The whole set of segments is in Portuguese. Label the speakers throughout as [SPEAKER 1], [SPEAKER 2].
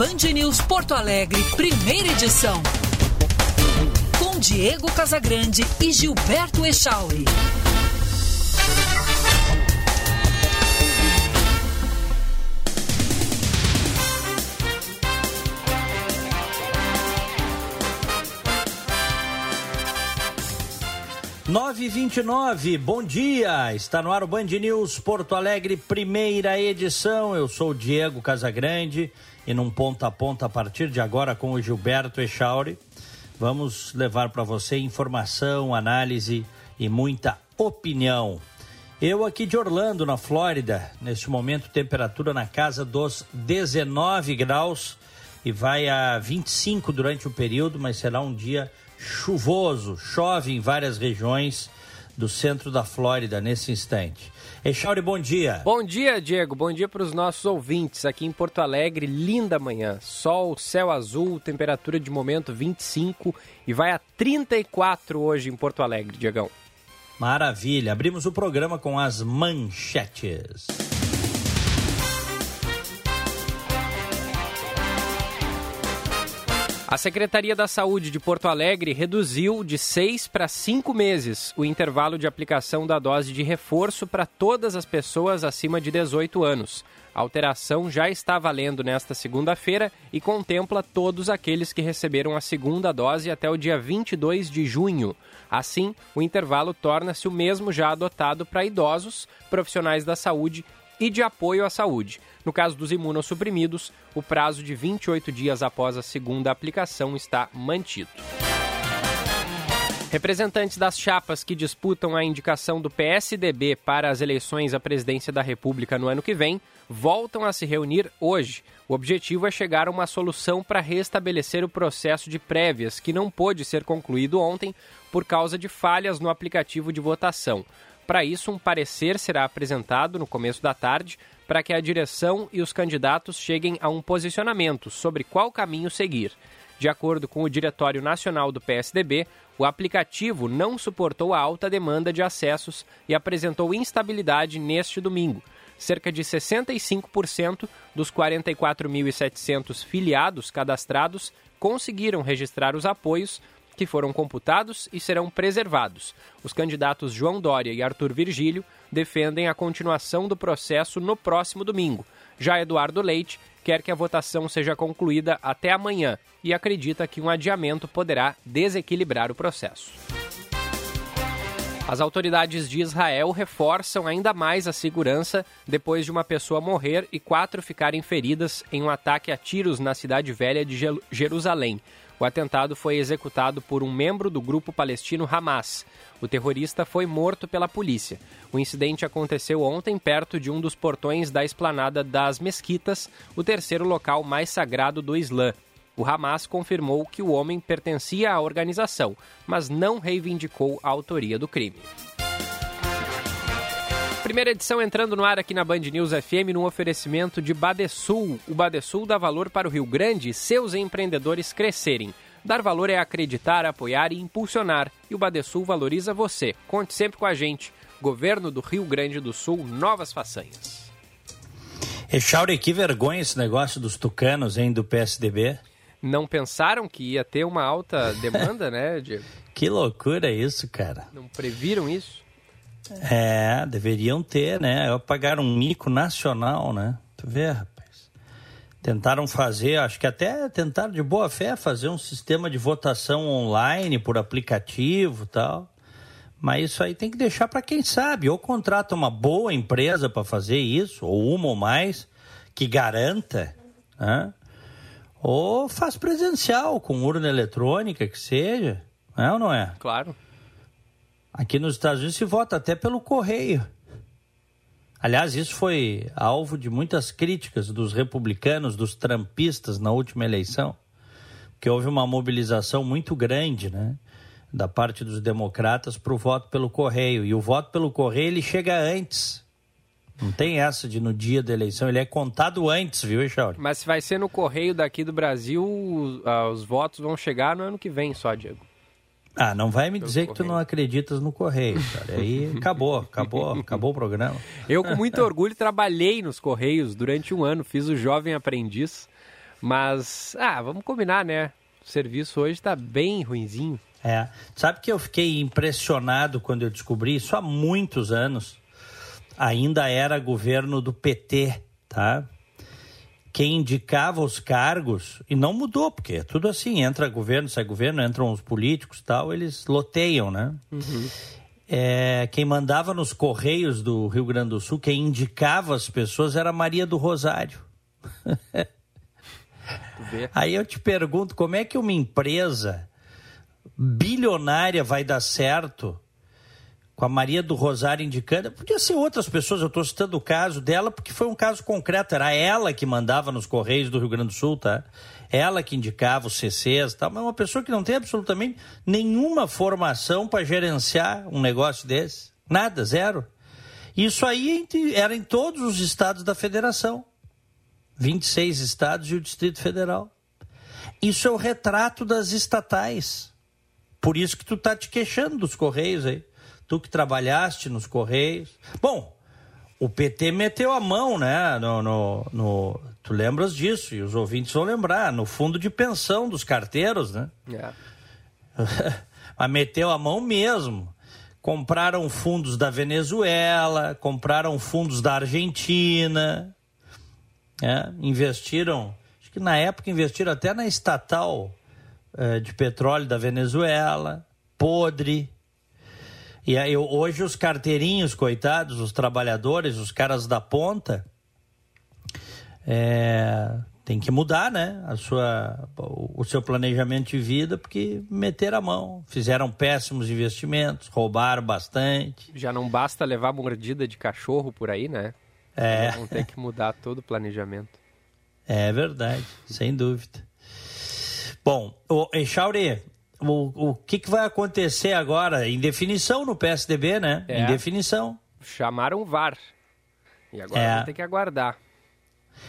[SPEAKER 1] Band News Porto Alegre, primeira edição. Com Diego Casagrande e Gilberto Echauri.
[SPEAKER 2] Nove vinte e bom dia! Está no ar o Band News Porto Alegre, primeira edição. Eu sou Diego Casagrande e num ponta a ponta a partir de agora com o Gilberto Echauri. Vamos levar para você informação, análise e muita opinião. Eu aqui de Orlando, na Flórida, neste momento temperatura na casa dos 19 graus e vai a 25 durante o período, mas será um dia chuvoso, chove em várias regiões do centro da Flórida nesse instante. Echauri, bom dia.
[SPEAKER 3] Bom dia, Diego. Bom dia para os nossos ouvintes aqui em Porto Alegre. Linda manhã. Sol, céu azul, temperatura de momento 25 e vai a 34 hoje em Porto Alegre, Diegão.
[SPEAKER 2] Maravilha. Abrimos o programa com as manchetes.
[SPEAKER 3] A Secretaria da Saúde de Porto Alegre reduziu de seis para cinco meses o intervalo de aplicação da dose de reforço para todas as pessoas acima de 18 anos. A alteração já está valendo nesta segunda-feira e contempla todos aqueles que receberam a segunda dose até o dia 22 de junho. Assim, o intervalo torna-se o mesmo já adotado para idosos, profissionais da saúde e de apoio à saúde. No caso dos imunossuprimidos, o prazo de 28 dias após a segunda aplicação está mantido. Representantes das chapas que disputam a indicação do PSDB para as eleições à presidência da República no ano que vem voltam a se reunir hoje. O objetivo é chegar a uma solução para restabelecer o processo de prévias, que não pôde ser concluído ontem por causa de falhas no aplicativo de votação. Para isso, um parecer será apresentado no começo da tarde para que a direção e os candidatos cheguem a um posicionamento sobre qual caminho seguir. De acordo com o Diretório Nacional do PSDB, o aplicativo não suportou a alta demanda de acessos e apresentou instabilidade neste domingo. Cerca de 65% dos 44.700 filiados cadastrados conseguiram registrar os apoios que foram computados e serão preservados. Os candidatos João Dória e Arthur Virgílio defendem a continuação do processo no próximo domingo. Já Eduardo Leite quer que a votação seja concluída até amanhã e acredita que um adiamento poderá desequilibrar o processo. As autoridades de Israel reforçam ainda mais a segurança depois de uma pessoa morrer e quatro ficarem feridas em um ataque a tiros na cidade velha de Jerusalém. O atentado foi executado por um membro do grupo palestino Hamas. O terrorista foi morto pela polícia. O incidente aconteceu ontem perto de um dos portões da esplanada das Mesquitas, o terceiro local mais sagrado do Islã. O Hamas confirmou que o homem pertencia à organização, mas não reivindicou a autoria do crime. Primeira edição entrando no ar aqui na Band News FM no oferecimento de Badesul. O Badesul dá valor para o Rio Grande e seus empreendedores crescerem. Dar valor é acreditar, apoiar e impulsionar. E o Badesul valoriza você. Conte sempre com a gente. Governo do Rio Grande do Sul, novas façanhas.
[SPEAKER 2] Echauri, que vergonha esse negócio dos tucanos, hein, do PSDB.
[SPEAKER 3] Não pensaram que ia ter uma alta demanda, né, Diego?
[SPEAKER 2] Que loucura isso, cara.
[SPEAKER 3] Não previram isso?
[SPEAKER 2] É, deveriam ter, né? Eu pagar um mico nacional, né? Tu vê, rapaz. Tentaram fazer, acho que até tentaram de boa fé fazer um sistema de votação online por aplicativo tal. Mas isso aí tem que deixar para quem sabe. Ou contrata uma boa empresa para fazer isso, ou uma ou mais, que garanta, né? Ou faz presencial, com urna eletrônica, que seja. É ou não é?
[SPEAKER 3] Claro.
[SPEAKER 2] Aqui nos Estados Unidos se vota até pelo correio. Aliás, isso foi alvo de muitas críticas dos republicanos, dos trampistas na última eleição, porque houve uma mobilização muito grande, né, da parte dos democratas para o voto pelo correio. E o voto pelo correio ele chega antes. Não tem essa de no dia da eleição, ele é contado antes, viu, Echauri?
[SPEAKER 3] Mas se vai ser no correio daqui do Brasil, os votos vão chegar no ano que vem só, Diego.
[SPEAKER 2] Ah, não vai me dizer que tu não acreditas no Correio, cara. Aí acabou, acabou, acabou o programa.
[SPEAKER 3] Eu, com muito orgulho, trabalhei nos Correios durante um ano, fiz o Jovem Aprendiz, Mas, ah, vamos combinar, né? O serviço hoje está bem ruinzinho.
[SPEAKER 2] É. Sabe que eu fiquei impressionado quando eu descobri isso há muitos anos. Ainda era governo do PT, tá? Quem indicava os cargos, e não mudou, porque é tudo assim, entra governo, sai governo, entram os políticos tal, eles loteiam, né? Uhum. É, quem mandava nos Correios do Rio Grande do Sul, quem indicava as pessoas era Maria do Rosário. Aí eu te pergunto, como é que uma empresa bilionária vai dar certo com a Maria do Rosário indicando? Podia ser outras pessoas, eu estou citando o caso dela porque foi um caso concreto, era ela que mandava nos Correios do Rio Grande do Sul, tá? Ela que indicava os CCs, tá? mas uma pessoa que não tem absolutamente nenhuma formação para gerenciar um negócio desse. Nada, zero. Isso aí era em todos os estados da federação. 26 estados e o Distrito Federal. Isso é o retrato das estatais. Por isso que tu tá te queixando dos Correios aí. Tu que trabalhaste nos Correios. Bom, o PT meteu a mão, né? No, no, no, tu lembras disso, e os ouvintes vão lembrar, no fundo de pensão dos carteiros, né? É. Mas meteu a mão mesmo. Compraram fundos da Venezuela, compraram fundos da Argentina, é, investiram, acho que na época investiram até na estatal é, de petróleo da Venezuela, podre. E aí hoje os carteirinhos, coitados, os trabalhadores, os caras da ponta, é, tem que mudar, né? A sua, o seu planejamento de vida, porque meteram a mão, fizeram péssimos investimentos, roubaram bastante.
[SPEAKER 3] Já não basta levar mordida de cachorro por aí, né? É. Vão ter que mudar todo o planejamento.
[SPEAKER 2] É verdade, sem dúvida. Bom, o Echauri, o, o que, que vai acontecer agora? Em definição no PSDB, né? É. Em definição.
[SPEAKER 3] Chamaram o VAR. E agora é. vai ter que aguardar.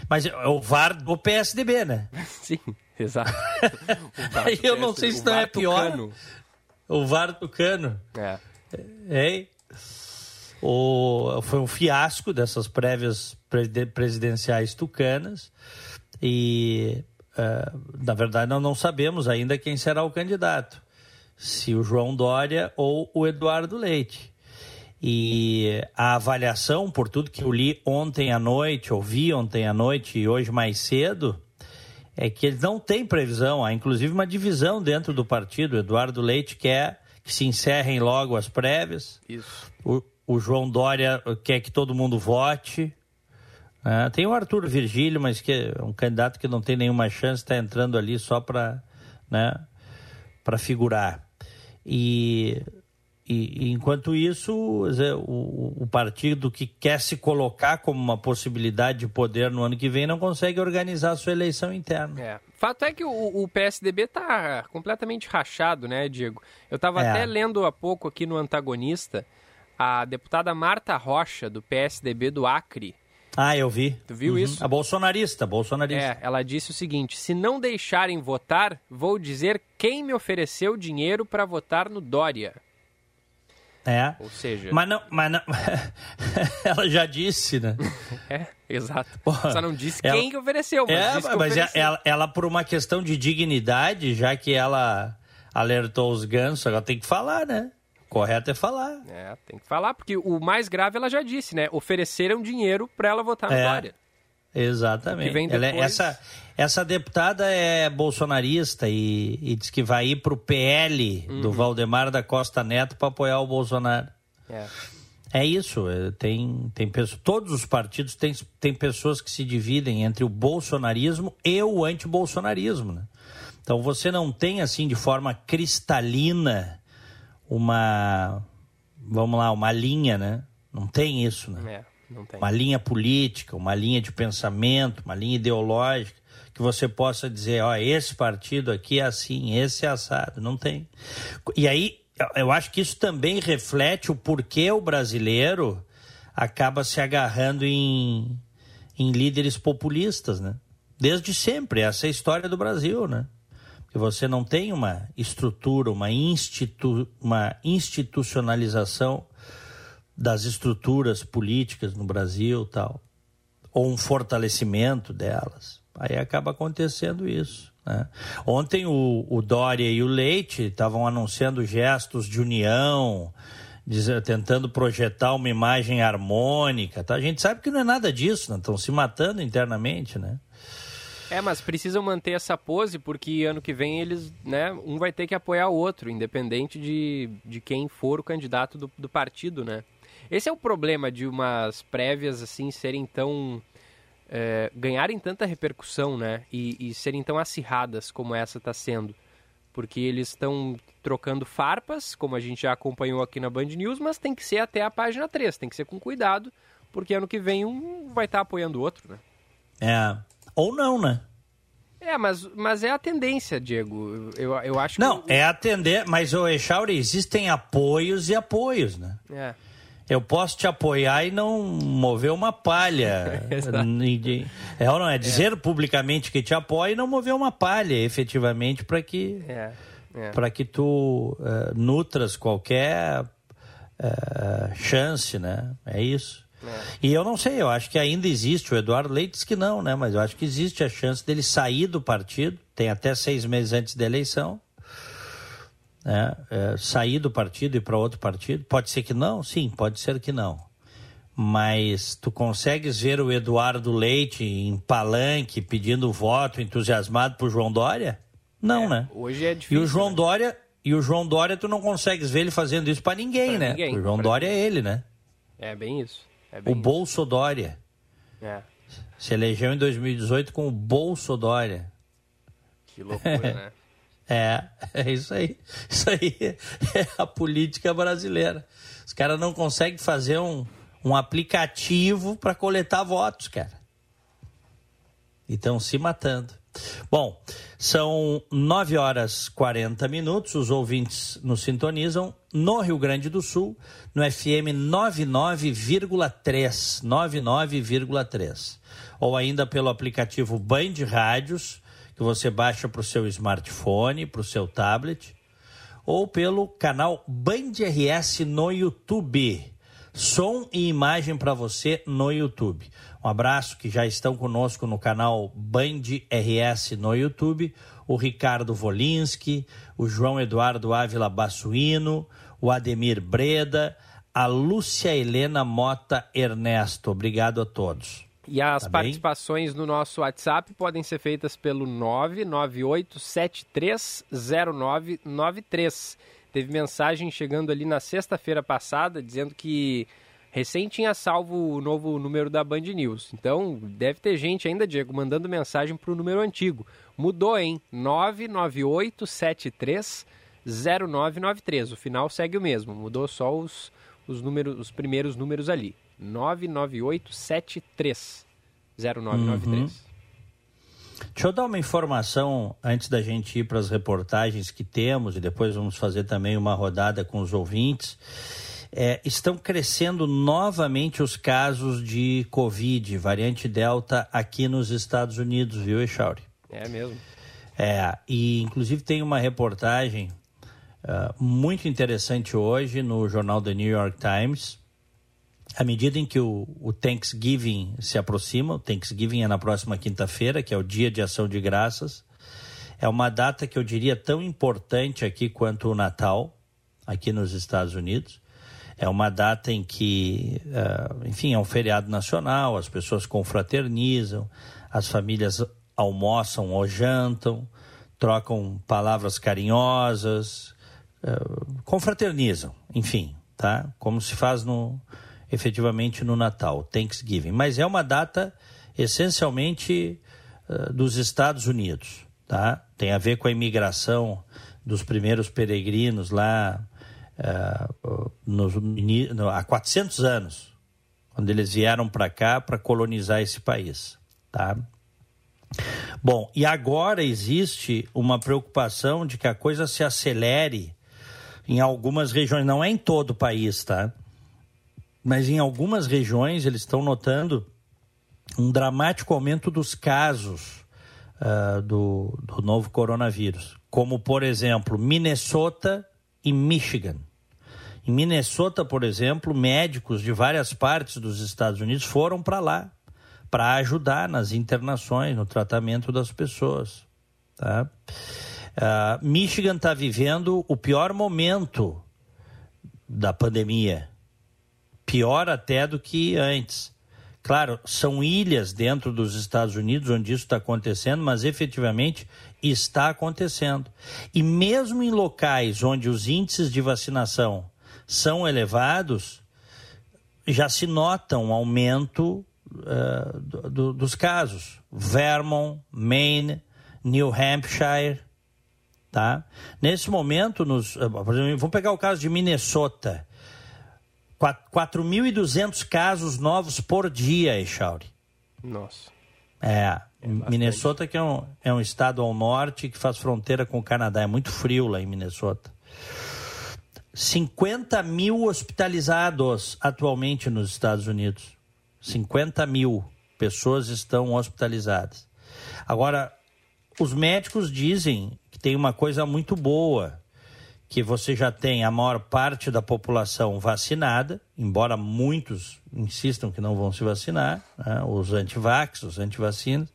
[SPEAKER 2] Mas é o VAR do PSDB, né?
[SPEAKER 3] Sim, exato.
[SPEAKER 2] Aí eu não sei se não é pior. Tucano. O VAR do Cano. É. Ei? O, foi um fiasco dessas prévias presidenciais tucanas e, na verdade, nós não sabemos ainda quem será o candidato, se o João Dória ou o Eduardo Leite. E a avaliação, por tudo que eu li ontem à noite, ouvi ontem à noite e hoje mais cedo, é que eles não têm previsão. Há inclusive uma divisão dentro do partido. O Eduardo Leite quer que se encerrem logo as prévias. Isso. O, o João Dória quer que todo mundo vote. É, tem o Arthur Virgílio, mas que é um candidato que não tem nenhuma chance, está entrando ali só para né, figurar. E, e, e, enquanto isso, o, o, partido que quer se colocar como uma possibilidade de poder no ano que vem não consegue organizar a sua eleição interna.
[SPEAKER 3] É. Fato é que o, o PSDB está completamente rachado, né, Diego? Eu estava é. até lendo há pouco aqui no Antagonista a deputada Marta Rocha, do PSDB do Acre.
[SPEAKER 2] Ah, eu vi.
[SPEAKER 3] Tu viu uhum. isso?
[SPEAKER 2] A bolsonarista, bolsonarista.
[SPEAKER 3] É, ela disse o seguinte: se não deixarem votar, vou dizer quem me ofereceu dinheiro para votar no Dória.
[SPEAKER 2] É.
[SPEAKER 3] Ou seja.
[SPEAKER 2] Mas não. Mas não... ela já disse, né?
[SPEAKER 3] é, exato. Porra, Só não disse ela... quem que ofereceu, mas é,
[SPEAKER 2] mas
[SPEAKER 3] ofereceu.
[SPEAKER 2] Ela, ela, por uma questão de dignidade, já que ela alertou os gansos, ela tem que falar, né? Correto é falar.
[SPEAKER 3] É, tem que falar, porque o mais grave ela já disse, né? Ofereceram dinheiro para ela votar na é, Dória.
[SPEAKER 2] Exatamente. Depois... É, essa, essa deputada é bolsonarista e, e diz que vai ir para o PL uhum. do Valdemar da Costa Neto para apoiar o Bolsonaro. É. É isso, é, tem, tem pessoas, todos os partidos têm, têm pessoas que se dividem entre o bolsonarismo e o antibolsonarismo. Né? Então você não tem assim de forma cristalina uma, vamos lá, uma linha, né? Não tem isso, né?
[SPEAKER 3] É, não tem.
[SPEAKER 2] Uma linha política, uma linha de pensamento, uma linha ideológica que você possa dizer, ó, esse partido aqui é assim, esse é assado. Não tem. E aí, eu acho que isso também reflete o porquê o brasileiro acaba se agarrando em, em líderes populistas, né? Desde sempre, essa é a história do Brasil, né? Que você não tem uma estrutura, uma, institu uma institucionalização das estruturas políticas no Brasil tal, ou um fortalecimento delas. Aí acaba acontecendo isso. Né? Ontem o, o Dória e o Leite estavam anunciando gestos de união, dizer, tentando projetar uma imagem harmônica. Tá? A gente sabe que não é nada disso, né? estão se matando internamente, né?
[SPEAKER 3] É, mas precisam manter essa pose porque ano que vem eles, né, um vai ter que apoiar o outro, independente de, de quem for o candidato do, do partido, né? Esse é o problema de umas prévias assim serem tão é, ganharem tanta repercussão, né? E, e serem tão acirradas como essa está sendo, porque eles estão trocando farpas, como a gente já acompanhou aqui na Band News, mas tem que ser até a página 3, tem que ser com cuidado, porque ano que vem um vai estar tá apoiando o outro, né?
[SPEAKER 2] É, ou não, né?
[SPEAKER 3] É, mas, mas é a tendência, Diego. Eu, eu acho
[SPEAKER 2] Não,
[SPEAKER 3] que...
[SPEAKER 2] é a tendência, mas, o Echauri, existem apoios e apoios, né?
[SPEAKER 3] É.
[SPEAKER 2] Eu posso te apoiar e não mover uma palha. é ou não é? Dizer é. publicamente que te apoia e não mover uma palha, efetivamente, para que,
[SPEAKER 3] é. é.
[SPEAKER 2] Pra que tu uh, nutras qualquer uh, chance, né? É isso. É. E eu não sei, eu acho que ainda existe, o Eduardo Leite diz que não, né? Mas eu acho que existe a chance dele sair do partido, tem até seis meses antes da eleição, né? É, sair do partido e para outro partido. Pode ser que não? Sim, pode ser que não. Mas tu consegues ver o Eduardo Leite em palanque pedindo voto, entusiasmado por João Dória? Não,
[SPEAKER 3] é,
[SPEAKER 2] né?
[SPEAKER 3] Hoje é difícil.
[SPEAKER 2] E o João
[SPEAKER 3] né?
[SPEAKER 2] Dória, e o João Dória tu não consegues ver ele fazendo isso para ninguém, pra né? Ninguém, o João Dória ninguém. é ele, né?
[SPEAKER 3] É bem isso. É
[SPEAKER 2] o Bolso Dória.
[SPEAKER 3] É.
[SPEAKER 2] Se elegeu em 2018 com o Bolso Dória.
[SPEAKER 3] Que loucura, né?
[SPEAKER 2] É, é isso aí. Isso aí é a política brasileira. Os caras não conseguem fazer um, um aplicativo para coletar votos, cara. E estão se matando. Bom, são 9 horas 40 minutos. Os ouvintes nos sintonizam no Rio Grande do Sul, no FM 99,3. 99,3. Ou ainda pelo aplicativo Band Rádios, que você baixa para o seu smartphone, para o seu tablet, ou pelo canal Band RS no YouTube. Som e imagem para você no YouTube. Um abraço que já estão conosco no canal Band RS no YouTube, o Ricardo Volinski, o João Eduardo Ávila Bassuino, o Ademir Breda, a Lúcia Helena Mota Ernesto. Obrigado a todos.
[SPEAKER 3] E as tá participações bem? no nosso WhatsApp podem ser feitas pelo 998730993. Teve mensagem chegando ali na sexta-feira passada dizendo que recém tinha salvo o novo número da Band News. Então, deve ter gente ainda, Diego, mandando mensagem para o número antigo. Mudou, hein? 998730993. O final segue o mesmo, mudou só os, os, números, os primeiros números ali. 998730993. Uhum.
[SPEAKER 2] Deixa eu dar uma informação antes da gente ir para as reportagens que temos e depois vamos fazer também uma rodada com os ouvintes é, estão crescendo novamente os casos de Covid, variante Delta, aqui nos Estados Unidos, viu, Echauri?
[SPEAKER 3] É mesmo.
[SPEAKER 2] É, e inclusive tem uma reportagem uh, muito interessante hoje no jornal The New York Times. À medida em que o, o Thanksgiving se aproxima, o Thanksgiving é na próxima quinta-feira, que é o Dia de Ação de Graças, é uma data que eu diria tão importante aqui quanto o Natal, aqui nos Estados Unidos. É uma data em que, uh, enfim, é um feriado nacional, as pessoas confraternizam, as famílias almoçam ou jantam, trocam palavras carinhosas, uh, confraternizam, enfim, tá? Como se faz no, efetivamente no Natal, Thanksgiving. Mas é uma data essencialmente uh, dos Estados Unidos, tá? Tem a ver com a imigração dos primeiros peregrinos lá nos, no, há 400 anos, quando eles vieram para cá para colonizar esse país, tá? Bom, e agora existe uma preocupação de que a coisa se acelere em algumas regiões, não é em todo o país, tá? Mas em algumas regiões eles estão notando um dramático aumento dos casos uh, do, do novo coronavírus, como por exemplo Minnesota e Michigan. Em Minnesota, por exemplo, médicos de várias partes dos Estados Unidos foram para lá para ajudar nas internações, no tratamento das pessoas. Tá? Uh, Michigan está vivendo o pior momento da pandemia, pior até do que antes. Claro, são ilhas dentro dos Estados Unidos onde isso está acontecendo, mas efetivamente está acontecendo. E mesmo em locais onde os índices de vacinação são elevados, já se nota um aumento uh, do, do, dos casos. Vermont, Maine, New Hampshire, tá? Nesse momento, nos, uh, por exemplo, vamos pegar o caso de Minnesota. 4.200 casos novos por dia, Echauri.
[SPEAKER 3] Nossa.
[SPEAKER 2] É, é Minnesota que é um, é um estado ao norte que faz fronteira com o Canadá. É muito frio lá em Minnesota. 50 mil hospitalizados atualmente nos Estados Unidos. 50 mil pessoas estão hospitalizadas. Agora, os médicos dizem que tem uma coisa muito boa que você já tem a maior parte da população vacinada, embora muitos insistam que não vão se vacinar, né? os antivax, os antivacinas,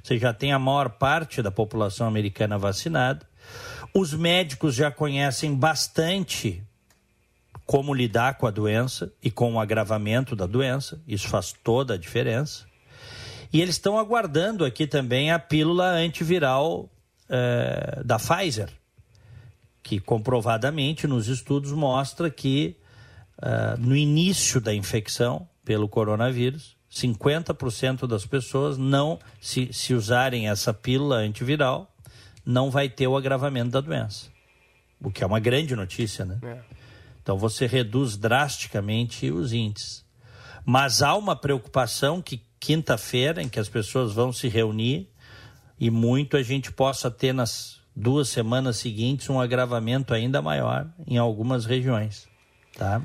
[SPEAKER 2] você já tem a maior parte da população americana vacinada. Os médicos já conhecem bastante como lidar com a doença e com o agravamento da doença, isso faz toda a diferença. E eles estão aguardando aqui também a pílula antiviral eh, da Pfizer que comprovadamente nos estudos mostra que uh, no início da infecção pelo coronavírus, 50% das pessoas não, se, se usarem essa pílula antiviral, não vai ter o agravamento da doença. O que é uma grande notícia, né? É. Então você reduz drasticamente os índices. Mas há uma preocupação que quinta-feira, em que as pessoas vão se reunir, e muito a gente possa ter nas duas semanas seguintes um agravamento ainda maior em algumas regiões, tá?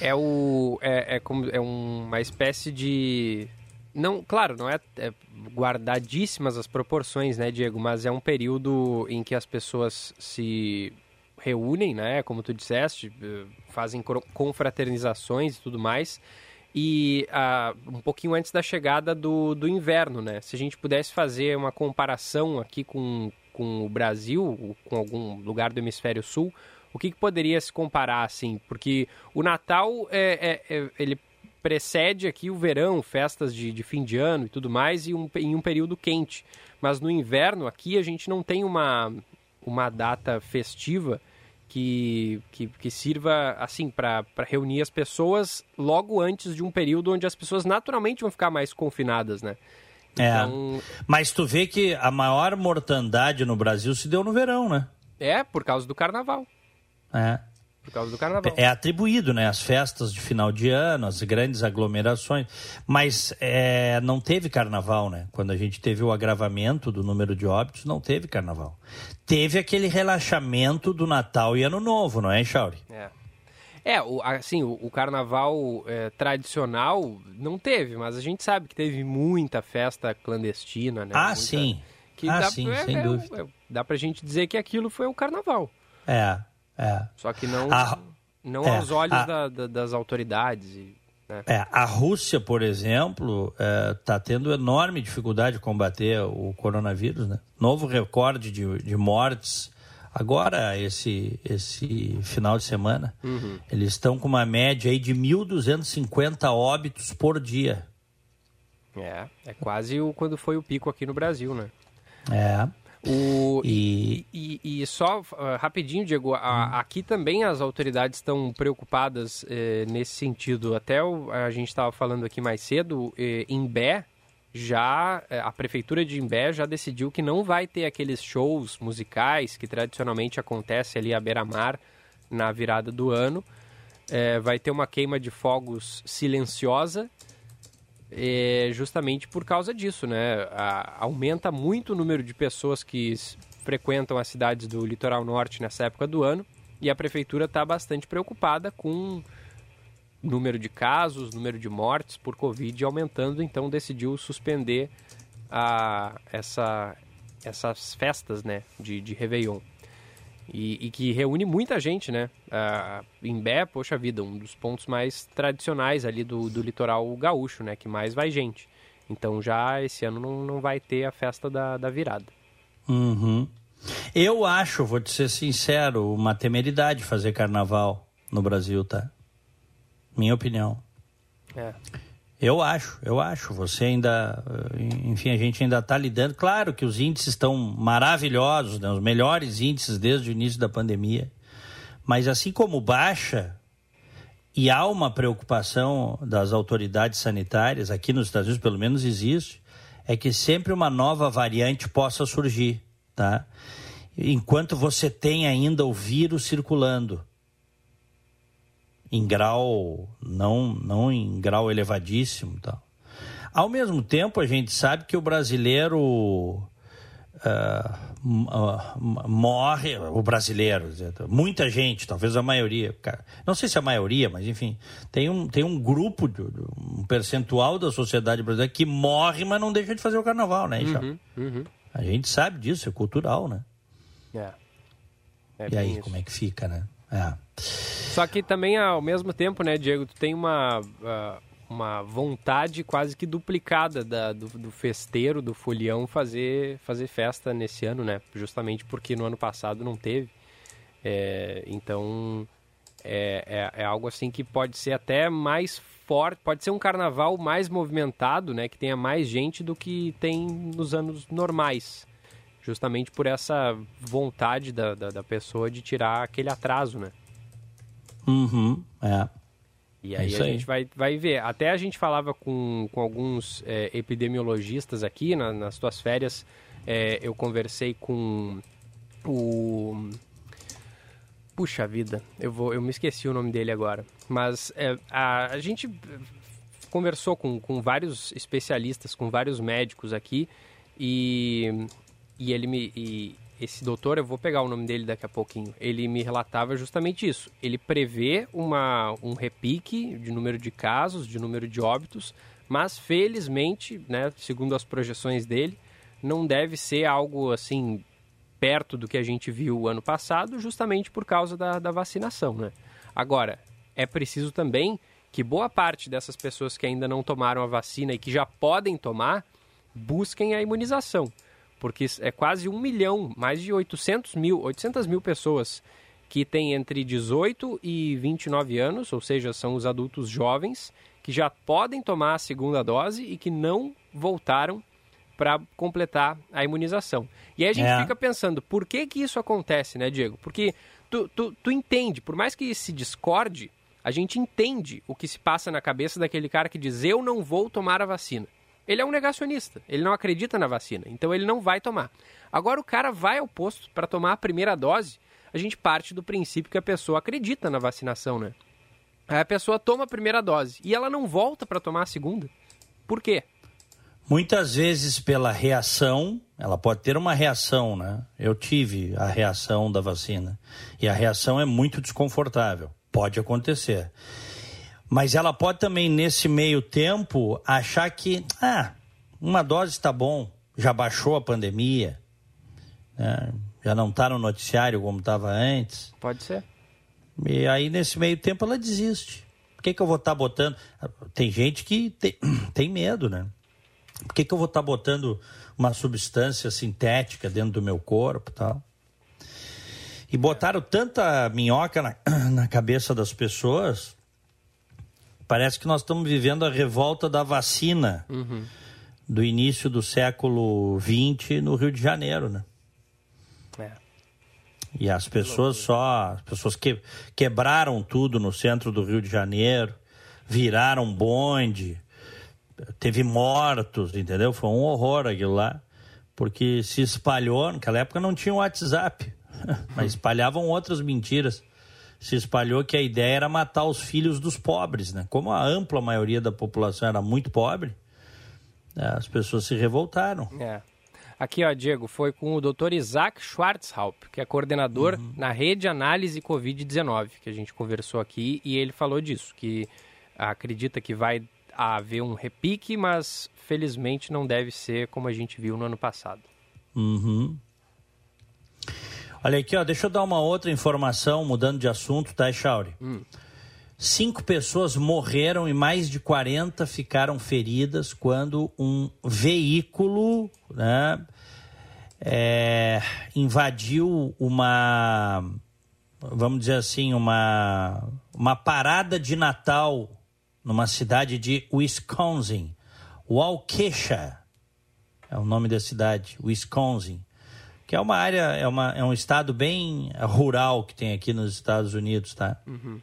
[SPEAKER 3] É o é, é, como, é uma espécie de não, claro, não é, é, guardadíssimas as proporções, né, Diego? Mas é um período em que as pessoas se reúnem, né? Como tu disseste, eh, fazem confraternizações e tudo mais. E uh, um pouquinho antes da chegada do, do inverno, né? Se a gente pudesse fazer uma comparação aqui com, com o Brasil, com algum lugar do hemisfério sul, o que, que poderia se comparar assim? Porque o Natal é, é, é, ele precede aqui o verão, festas de, de, fim de ano e tudo mais, e um, em um período quente. Mas no inverno aqui a gente não tem uma, uma data festiva que, que, que sirva assim para reunir as pessoas logo antes de um período onde as pessoas naturalmente vão ficar mais confinadas, né?
[SPEAKER 2] É. Então... Mas tu vê que a maior mortandade no Brasil se deu no verão, né?
[SPEAKER 3] É, por causa do carnaval.
[SPEAKER 2] É.
[SPEAKER 3] Por causa do carnaval.
[SPEAKER 2] É atribuído, né? As festas de final de ano, as grandes aglomerações. Mas é, não teve carnaval, né? Quando a gente teve o agravamento do número de óbitos, não teve carnaval. Teve aquele relaxamento do Natal e Ano Novo, não é, Chauri?
[SPEAKER 3] É. É, o, assim, o, o carnaval é, tradicional não teve, mas a gente sabe que teve muita festa clandestina, né?
[SPEAKER 2] Ah,
[SPEAKER 3] muita,
[SPEAKER 2] sim. Que ah, dá, sim, é, sem é, dúvida. É,
[SPEAKER 3] dá pra gente dizer que aquilo foi o carnaval.
[SPEAKER 2] É, é.
[SPEAKER 3] Só que não, a, não é, aos olhos a, da, da, das autoridades.
[SPEAKER 2] Né? É, a Rússia, por exemplo, está é, tendo enorme dificuldade de combater o coronavírus, né? Novo recorde de, de mortes agora, esse, esse final de semana, uhum. eles estão com uma média aí de 1.250 óbitos por dia.
[SPEAKER 3] É, é quase o, quando foi o pico aqui no Brasil, né?
[SPEAKER 2] É.
[SPEAKER 3] O, e... E, e, e só uh, rapidinho, Diego, a, aqui também as autoridades estão preocupadas eh, nesse sentido. Até o, a gente estava falando aqui mais cedo, eh, em Bé, já é, a prefeitura de Imbé já decidiu que não vai ter aqueles shows musicais que tradicionalmente acontece ali à beira-mar na virada do ano. É, vai ter uma queima de fogos silenciosa, é, justamente por causa disso, né? A, aumenta muito o número de pessoas que frequentam as cidades do litoral norte nessa época do ano e a prefeitura está bastante preocupada com número de casos, número de mortes por Covid aumentando, então decidiu suspender a, essa, essas festas né, de, de Réveillon. E, e, que reúne muita gente, né? Uh, Imbé, poxa vida, um dos pontos mais tradicionais ali do, do litoral gaúcho, né? Que mais vai gente. Então já esse ano não, não vai ter a festa da, da virada.
[SPEAKER 2] Uhum. Eu acho, vou te ser sincero, uma temeridade fazer carnaval no Brasil, tá? Minha opinião.
[SPEAKER 3] É.
[SPEAKER 2] Eu acho, eu acho. Você ainda, eh, enfim, a gente ainda está lidando. Claro que os índices estão maravilhosos, né? os melhores índices desde o início da pandemia. Mas assim como baixa, e há uma preocupação das autoridades sanitárias, aqui nos Estados Unidos pelo menos existe, é que sempre uma nova variante possa surgir, tá? Enquanto você tem ainda o vírus circulando em grau não não em grau elevadíssimo, tal. Ao mesmo tempo, a gente sabe que o brasileiro uh, uh, morre, o brasileiro, muita gente, talvez a maioria, não sei se a maioria, mas enfim, tem um, tem um grupo, um percentual da sociedade brasileira que morre, mas não deixa de fazer o carnaval, né, uhum, uhum. A gente sabe disso, é cultural, né?
[SPEAKER 3] É. é
[SPEAKER 2] e aí, isso. como é que fica, né? É.
[SPEAKER 3] Só que também, ao mesmo tempo, né, Diego, tu tem uma, uh, uma vontade quase que duplicada da, do, do, festeiro, do folião, fazer, fazer festa nesse ano, né? Justamente porque no ano passado não teve. É, então, é, é, é, algo assim que pode ser até mais forte, pode ser um carnaval mais movimentado, né? Que tenha mais gente do que tem nos anos normais justamente por essa vontade da, da, da pessoa de tirar aquele atraso, né?
[SPEAKER 2] Uhum, é.
[SPEAKER 3] E aí é a gente vai, vai ver. Até a gente falava com, com alguns é, epidemiologistas aqui, na, nas tuas férias, é, eu conversei com o... Puxa vida, eu, vou, eu me esqueci o nome dele agora. Mas é, a, a gente conversou com, com vários especialistas, com vários médicos aqui, e e ele me. E esse doutor, eu vou pegar o nome dele daqui a pouquinho, ele me relatava justamente isso. Ele prevê uma, um repique de número de casos, de número de óbitos, mas felizmente, né, segundo as projeções dele, não deve ser algo assim perto do que a gente viu ano passado, justamente por causa da, da vacinação. Né? Agora, é preciso também que boa parte dessas pessoas que ainda não tomaram a vacina e que já podem tomar, busquem a imunização porque é quase um milhão, mais de 800 mil, 800 mil pessoas que têm entre 18 e 29 anos, ou seja, são os adultos jovens, que já podem tomar a segunda dose e que não voltaram para completar a imunização. E aí a gente é. fica pensando, por que que isso acontece, né, Diego? Porque tu, tu, tu entende, por mais que se discorde, a gente entende o que se passa na cabeça daquele cara que diz, eu não vou tomar a vacina. Ele é um negacionista, ele não acredita na vacina, então ele não vai tomar. Agora o cara vai ao posto para tomar a primeira dose, a gente parte do princípio que a pessoa acredita na vacinação, né? Aí a pessoa toma a primeira dose e ela não volta para tomar a segunda. Por quê?
[SPEAKER 2] Muitas vezes pela reação, ela pode ter uma reação, né? Eu tive a reação da vacina e a reação é muito desconfortável. Pode acontecer. Mas ela pode também, nesse meio tempo, achar que, ah, uma dose está bom, já baixou a pandemia, né? já não está no noticiário como estava antes.
[SPEAKER 3] Pode ser.
[SPEAKER 2] E aí, nesse meio tempo, ela desiste. Por que, que eu vou estar tá botando. Tem gente que tem, tem medo, né? Por que, que eu vou estar tá botando uma substância sintética dentro do meu corpo tal? E botaram tanta minhoca na, na cabeça das pessoas Parece que nós estamos vivendo a revolta da vacina uhum. do início do século XX no Rio de Janeiro, né?
[SPEAKER 3] É.
[SPEAKER 2] E as pessoas só, as pessoas que quebraram tudo no centro do Rio de Janeiro, viraram bonde, teve mortos, entendeu? Foi um horror aquilo lá, porque se espalhou, naquela época não tinha WhatsApp, mas espalhavam outras mentiras se espalhou que a ideia era matar os filhos dos pobres, né? Como a ampla maioria da população era muito pobre, né, as pessoas se revoltaram.
[SPEAKER 3] É. Aqui, ó, Diego, foi com o Dr. Isaac Schwarzhaupt, que é coordenador uhum. na rede análise Covid-19, que a gente conversou aqui, e ele falou disso, que acredita que vai haver um repique, mas felizmente não deve ser como a gente viu no ano passado.
[SPEAKER 2] Uhum. Olha aqui, ó, deixa eu dar uma outra informação, mudando de assunto, tá, Chauri? Hum. Cinco pessoas morreram e mais de 40 ficaram feridas quando um veículo né, é, invadiu uma, vamos dizer assim, uma, uma parada de Natal numa cidade de Wisconsin, Waukesha, é o nome da cidade, Wisconsin que é uma área, é, uma, é um estado bem rural que tem aqui nos Estados Unidos, tá? Uhum.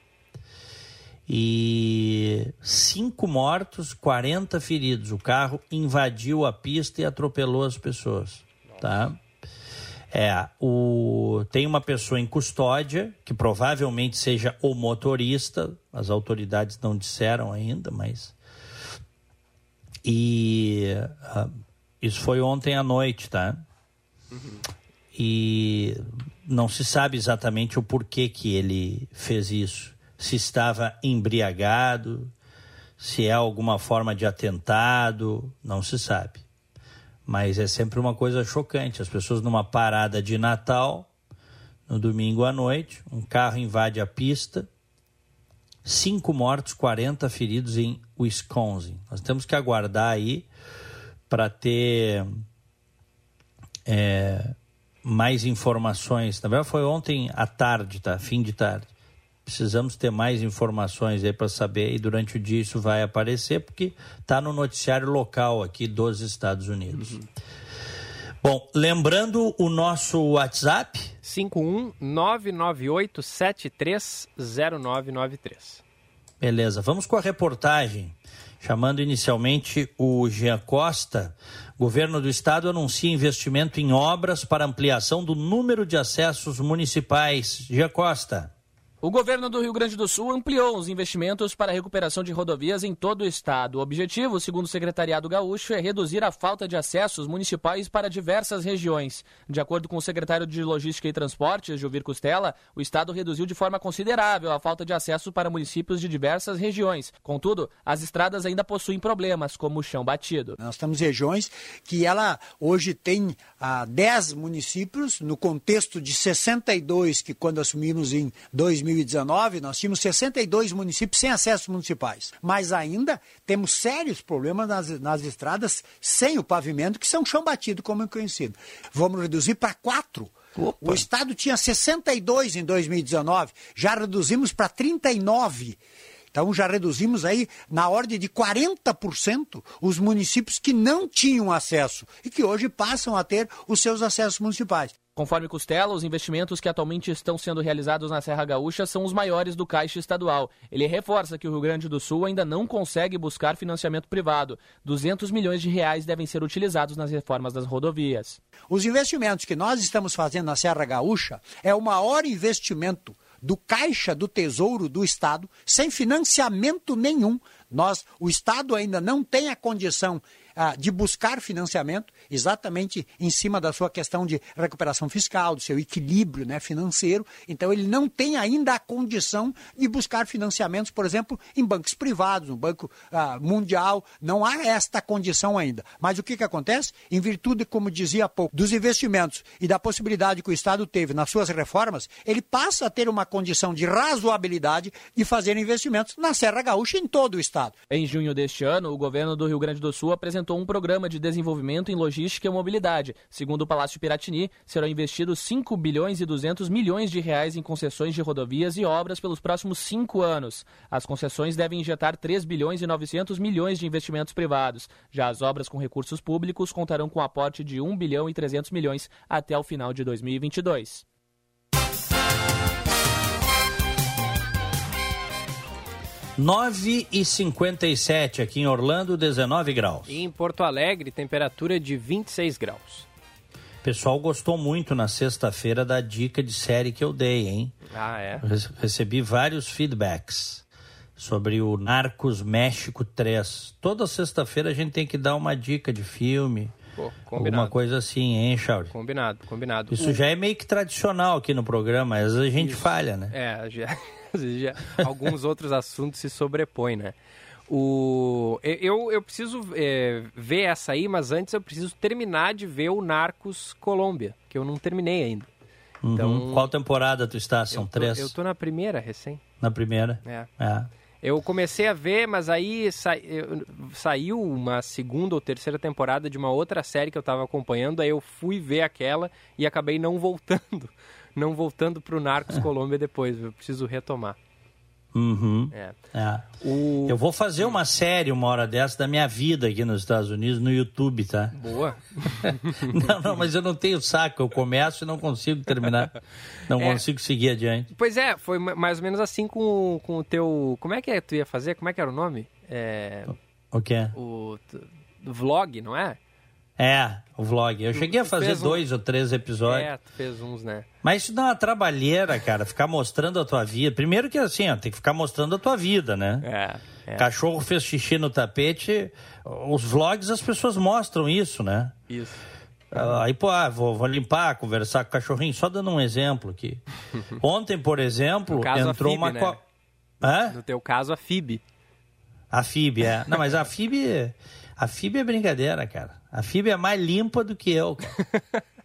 [SPEAKER 2] E cinco mortos, 40 feridos. O carro invadiu a pista e atropelou as pessoas, tá? É, o, tem uma pessoa em custódia, que provavelmente seja o motorista, as autoridades não disseram ainda, mas. E uh, isso foi ontem à noite, tá? Uhum. E não se sabe exatamente o porquê que ele fez isso. Se estava embriagado, se é alguma forma de atentado, não se sabe. Mas é sempre uma coisa chocante. As pessoas numa parada de Natal, no domingo à noite, um carro invade a pista, cinco mortos, 40 feridos em Wisconsin. Nós temos que aguardar aí para ter é, mais informações. Na verdade, foi ontem à tarde, tá? Fim de tarde. Precisamos ter mais informações aí para saber e durante o dia isso vai aparecer, porque está no noticiário local aqui dos Estados Unidos. Uhum. Bom, lembrando o nosso WhatsApp:
[SPEAKER 3] 51998730993.
[SPEAKER 2] Beleza, vamos com a reportagem chamando inicialmente o Jean Costa. Governo do Estado anuncia investimento em obras para ampliação do número de acessos municipais. Jean Costa.
[SPEAKER 4] O governo do Rio Grande do Sul ampliou os investimentos para a recuperação de rodovias em todo o estado. O objetivo, segundo o secretariado gaúcho, é reduzir a falta de acessos municipais para diversas regiões. De acordo com o secretário de Logística e Transportes, Juvir Costela, o estado reduziu de forma considerável a falta de acesso para municípios de diversas regiões. Contudo, as estradas ainda possuem problemas, como o chão batido.
[SPEAKER 5] Nós temos regiões que ela hoje tem ah, 10 municípios, no contexto de 62 que quando assumimos em 2000 2019, nós tínhamos 62 municípios sem acessos municipais. Mas ainda temos sérios problemas nas, nas estradas sem o pavimento, que são chão batido, como é conhecido. Vamos reduzir para quatro. Opa. O Estado tinha 62 em 2019, já reduzimos para 39. Então já reduzimos aí na ordem de 40% os municípios que não tinham acesso e que hoje passam a ter os seus acessos municipais.
[SPEAKER 4] Conforme Costela, os investimentos que atualmente estão sendo realizados na Serra Gaúcha são os maiores do Caixa Estadual. Ele reforça que o Rio Grande do Sul ainda não consegue buscar financiamento privado. 200 milhões de reais devem ser utilizados nas reformas das rodovias.
[SPEAKER 5] Os investimentos que nós estamos fazendo na Serra Gaúcha é o maior investimento do Caixa do Tesouro do Estado, sem financiamento nenhum. Nós, o Estado ainda não tem a condição ah, de buscar financiamento, exatamente em cima da sua questão de recuperação fiscal, do seu equilíbrio né, financeiro. Então, ele não tem ainda a condição de buscar financiamentos, por exemplo, em bancos privados, no Banco ah, Mundial. Não há esta condição ainda. Mas o que, que acontece? Em virtude, como dizia há pouco, dos investimentos e da possibilidade que o Estado teve nas suas reformas, ele passa a ter uma condição de razoabilidade de fazer investimentos na Serra Gaúcha em todo o Estado.
[SPEAKER 4] Em junho deste ano, o governo do Rio Grande do Sul apresentou apresentou um programa de desenvolvimento em logística e mobilidade. Segundo o Palácio Piratini, serão investidos 5 bilhões e 200 milhões de reais em concessões de rodovias e obras pelos próximos cinco anos. As concessões devem injetar 3 bilhões e 900 milhões de investimentos privados. Já as obras com recursos públicos contarão com aporte de 1 bilhão e 300 milhões até o final de 2022.
[SPEAKER 2] 9 e 57 aqui em Orlando, 19 graus.
[SPEAKER 3] E em Porto Alegre, temperatura de 26 graus.
[SPEAKER 2] O pessoal gostou muito na sexta-feira da dica de série que eu dei, hein?
[SPEAKER 3] Ah, é?
[SPEAKER 2] Recebi vários feedbacks sobre o Narcos México 3. Toda sexta-feira a gente tem que dar uma dica de filme. Pô, alguma coisa assim, hein, Charles?
[SPEAKER 3] Combinado, combinado.
[SPEAKER 2] Isso o... já é meio que tradicional aqui no programa, às vezes a gente Isso. falha, né?
[SPEAKER 3] É, já às vezes já, alguns outros assuntos se sobrepõem, né? O, eu, eu preciso é, ver essa aí, mas antes eu preciso terminar de ver o Narcos Colômbia, que eu não terminei ainda.
[SPEAKER 2] Uhum. Então, Qual temporada tu está? São
[SPEAKER 3] eu tô,
[SPEAKER 2] três?
[SPEAKER 3] Eu tô na primeira, recém.
[SPEAKER 2] Na primeira?
[SPEAKER 3] É.
[SPEAKER 2] é.
[SPEAKER 3] Eu comecei a ver, mas aí sa... saiu uma segunda ou terceira temporada de uma outra série que eu estava acompanhando, aí eu fui ver aquela e acabei não voltando. Não voltando pro Narcos Colômbia depois, eu preciso retomar.
[SPEAKER 2] Uhum. É. é. O... Eu vou fazer uma série uma hora dessa da minha vida aqui nos Estados Unidos no YouTube, tá?
[SPEAKER 3] Boa.
[SPEAKER 2] não, não, mas eu não tenho saco. Eu começo e não consigo terminar. Não é. consigo seguir adiante.
[SPEAKER 3] Pois é, foi mais ou menos assim com, com o teu. Como é que é que tu ia fazer? Como é que era o nome? É...
[SPEAKER 2] O quê?
[SPEAKER 3] O vlog, não é?
[SPEAKER 2] É, o vlog. Eu cheguei a fazer dois um... ou três episódios.
[SPEAKER 3] É, tu fez uns, né?
[SPEAKER 2] Mas isso dá uma trabalheira, cara, ficar mostrando a tua vida. Primeiro que assim, ó, tem que ficar mostrando a tua vida, né?
[SPEAKER 3] É. é.
[SPEAKER 2] Cachorro fez xixi no tapete. Os vlogs as pessoas mostram isso, né?
[SPEAKER 3] Isso.
[SPEAKER 2] Uh, aí, pô, ah, vou, vou, limpar, conversar com o cachorrinho. Só dando um exemplo aqui. Ontem, por exemplo, entrou
[SPEAKER 3] FIB,
[SPEAKER 2] uma.
[SPEAKER 3] Né? Hã? No teu caso, a FIB.
[SPEAKER 2] A FIB, é. Não, mas a FIB. A FIB é brincadeira, cara. A FIB é mais limpa do que eu,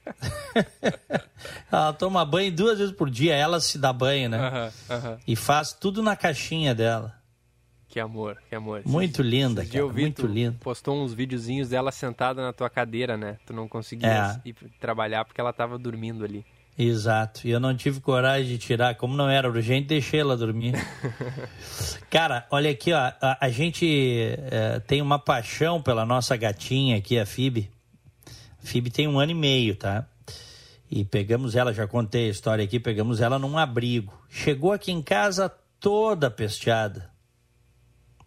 [SPEAKER 2] ela toma banho duas vezes por dia, ela se dá banho, né? E faz tudo na caixinha dela.
[SPEAKER 3] Que amor, que amor.
[SPEAKER 2] Muito Esses, linda, cara. muito linda.
[SPEAKER 3] Postou uns videozinhos dela sentada na tua cadeira, né? Tu não conseguia é. ir trabalhar porque ela tava dormindo ali.
[SPEAKER 2] Exato. E eu não tive coragem de tirar. Como não era urgente, deixei ela dormir. Cara, olha aqui, ó. A, a gente é, tem uma paixão pela nossa gatinha aqui, a Fib. A Fib tem um ano e meio, tá? E pegamos ela, já contei a história aqui, pegamos ela num abrigo. Chegou aqui em casa toda pesteada.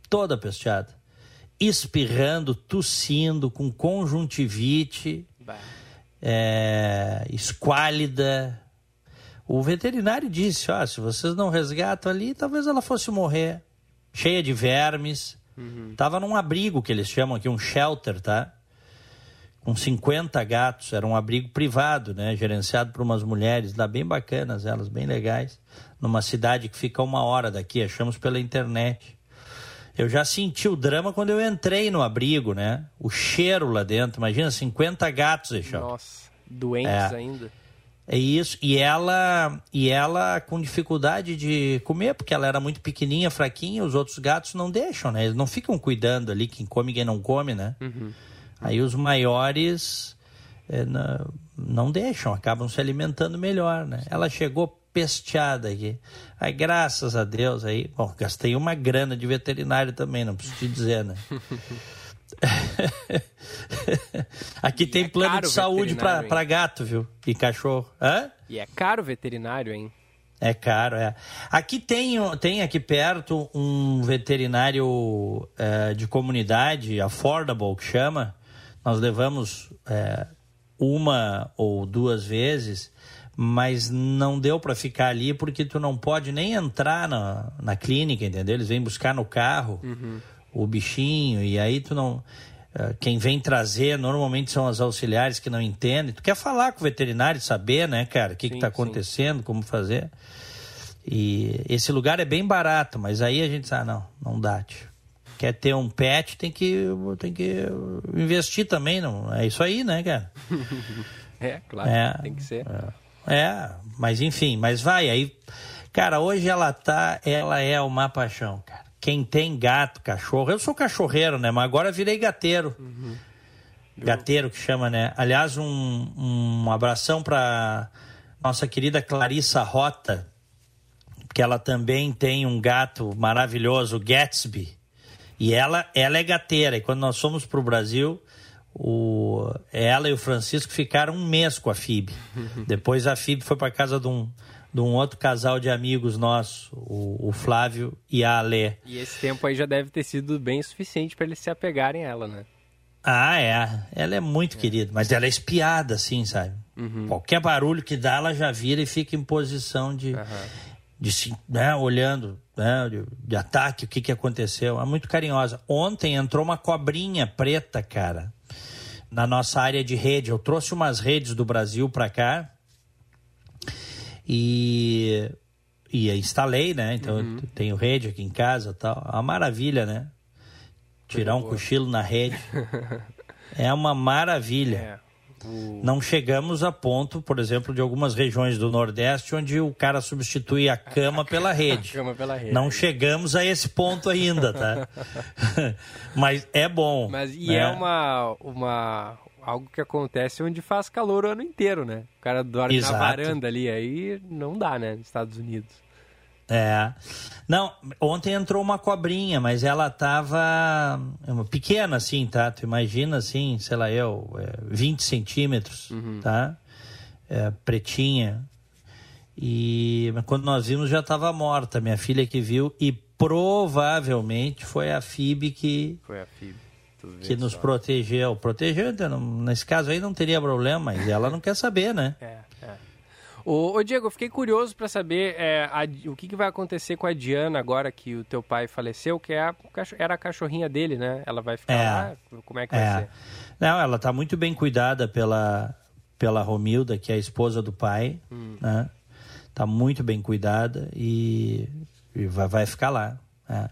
[SPEAKER 2] Toda pesteada. Espirrando, tossindo, com conjuntivite. Bah é, esquálida. O veterinário disse: ó, se vocês não resgatam ali, talvez ela fosse morrer. Cheia de vermes. Uhum. Tava num abrigo que eles chamam aqui, um shelter, tá? Com 50 gatos. Era um abrigo privado, né? Gerenciado por umas mulheres lá bem bacanas, elas bem legais. Numa cidade que fica uma hora daqui, achamos pela internet. Eu já senti o drama quando eu entrei no abrigo, né? O cheiro lá dentro. Imagina, 50 gatos, Eixão.
[SPEAKER 3] Nossa, doentes é. ainda.
[SPEAKER 2] É isso. E ela, e ela com dificuldade de comer, porque ela era muito pequenininha, fraquinha, os outros gatos não deixam, né? Eles não ficam cuidando ali, quem come e quem não come, né? Uhum. Aí os maiores é, não, não deixam, acabam se alimentando melhor, né? Ela chegou pesteada aqui. Aí, graças a Deus, aí, bom, gastei uma grana de veterinário também, não preciso te dizer, né? aqui e tem é plano de saúde para gato, viu? E cachorro. Hã?
[SPEAKER 3] E é caro veterinário, hein?
[SPEAKER 2] É caro, é. Aqui tem, tem aqui perto um veterinário é, de comunidade, affordable, que chama. Nós levamos é, uma ou duas vezes mas não deu para ficar ali porque tu não pode nem entrar na, na clínica, entendeu? Eles vêm buscar no carro uhum. o bichinho e aí tu não. Eh, quem vem trazer normalmente são as auxiliares que não entendem. Tu quer falar com o veterinário, saber, né, cara, o que está acontecendo, sim. como fazer. E esse lugar é bem barato, mas aí a gente diz, ah, não, não dá, tio. Quer ter um pet, tem que, tem que investir também, não? É isso aí, né, cara?
[SPEAKER 3] é, claro, é, tem que ser. É.
[SPEAKER 2] É, mas enfim, mas vai aí. Cara, hoje ela tá, ela é uma paixão, cara. Quem tem gato, cachorro, eu sou cachorreiro, né? Mas agora virei gateiro. Uhum. Gateiro que chama, né? Aliás, um, um abração para nossa querida Clarissa Rota, que ela também tem um gato maravilhoso, Gatsby. E ela, ela é gateira. E quando nós fomos para o Brasil, o, ela e o Francisco ficaram um mês com a FIB. Depois a FIB foi para casa de um, de um outro casal de amigos nossos, o, o, Flávio e a Alê.
[SPEAKER 3] E esse tempo aí já deve ter sido bem suficiente para eles se apegarem a ela, né?
[SPEAKER 2] Ah, é. Ela é muito é. querida, mas ela é espiada, assim, sabe? Uhum. Qualquer barulho que dá, ela já vira e fica em posição de, uhum. de né, olhando, né, de, de, ataque, o que, que aconteceu. É muito carinhosa. Ontem entrou uma cobrinha preta, cara na nossa área de rede. Eu trouxe umas redes do Brasil para cá e, e instalei, né? Então uhum. eu tenho rede aqui em casa tal. É uma maravilha, né? Tirar um cochilo na rede. é uma maravilha.
[SPEAKER 3] É.
[SPEAKER 2] Não chegamos a ponto, por exemplo, de algumas regiões do Nordeste onde o cara substitui a cama pela rede.
[SPEAKER 3] cama pela rede.
[SPEAKER 2] Não chegamos a esse ponto ainda, tá? Mas é bom.
[SPEAKER 3] Mas e
[SPEAKER 2] né?
[SPEAKER 3] é uma, uma algo que acontece onde faz calor o ano inteiro, né? O cara dorme
[SPEAKER 2] Exato.
[SPEAKER 3] na varanda ali, aí não dá, né? Nos Estados Unidos.
[SPEAKER 2] É. Não, ontem entrou uma cobrinha, mas ela tava é pequena assim, tá? Tu imagina assim, sei lá eu, é, 20 centímetros, tá? É, pretinha. E quando nós vimos já estava morta, minha filha que viu, e provavelmente foi a FIB que,
[SPEAKER 3] Foi a FIB.
[SPEAKER 2] que nos
[SPEAKER 3] só.
[SPEAKER 2] protegeu. Protegeu, então, nesse caso aí não teria problema, mas ela não quer saber, né?
[SPEAKER 3] É, é. Ô, ô, Diego, eu fiquei curioso para saber é, a- o que, que vai acontecer com a Diana agora que o teu pai faleceu, que é a, era a cachorrinha dele, né? Ela vai ficar
[SPEAKER 2] É.
[SPEAKER 3] lá? Como é que vai
[SPEAKER 2] É.
[SPEAKER 3] ser?
[SPEAKER 2] Não, ela está muito bem cuidada pela, pela Romilda, que é a esposa do pai, né? Tá muito bem cuidada e, e vai, vai ficar lá. é.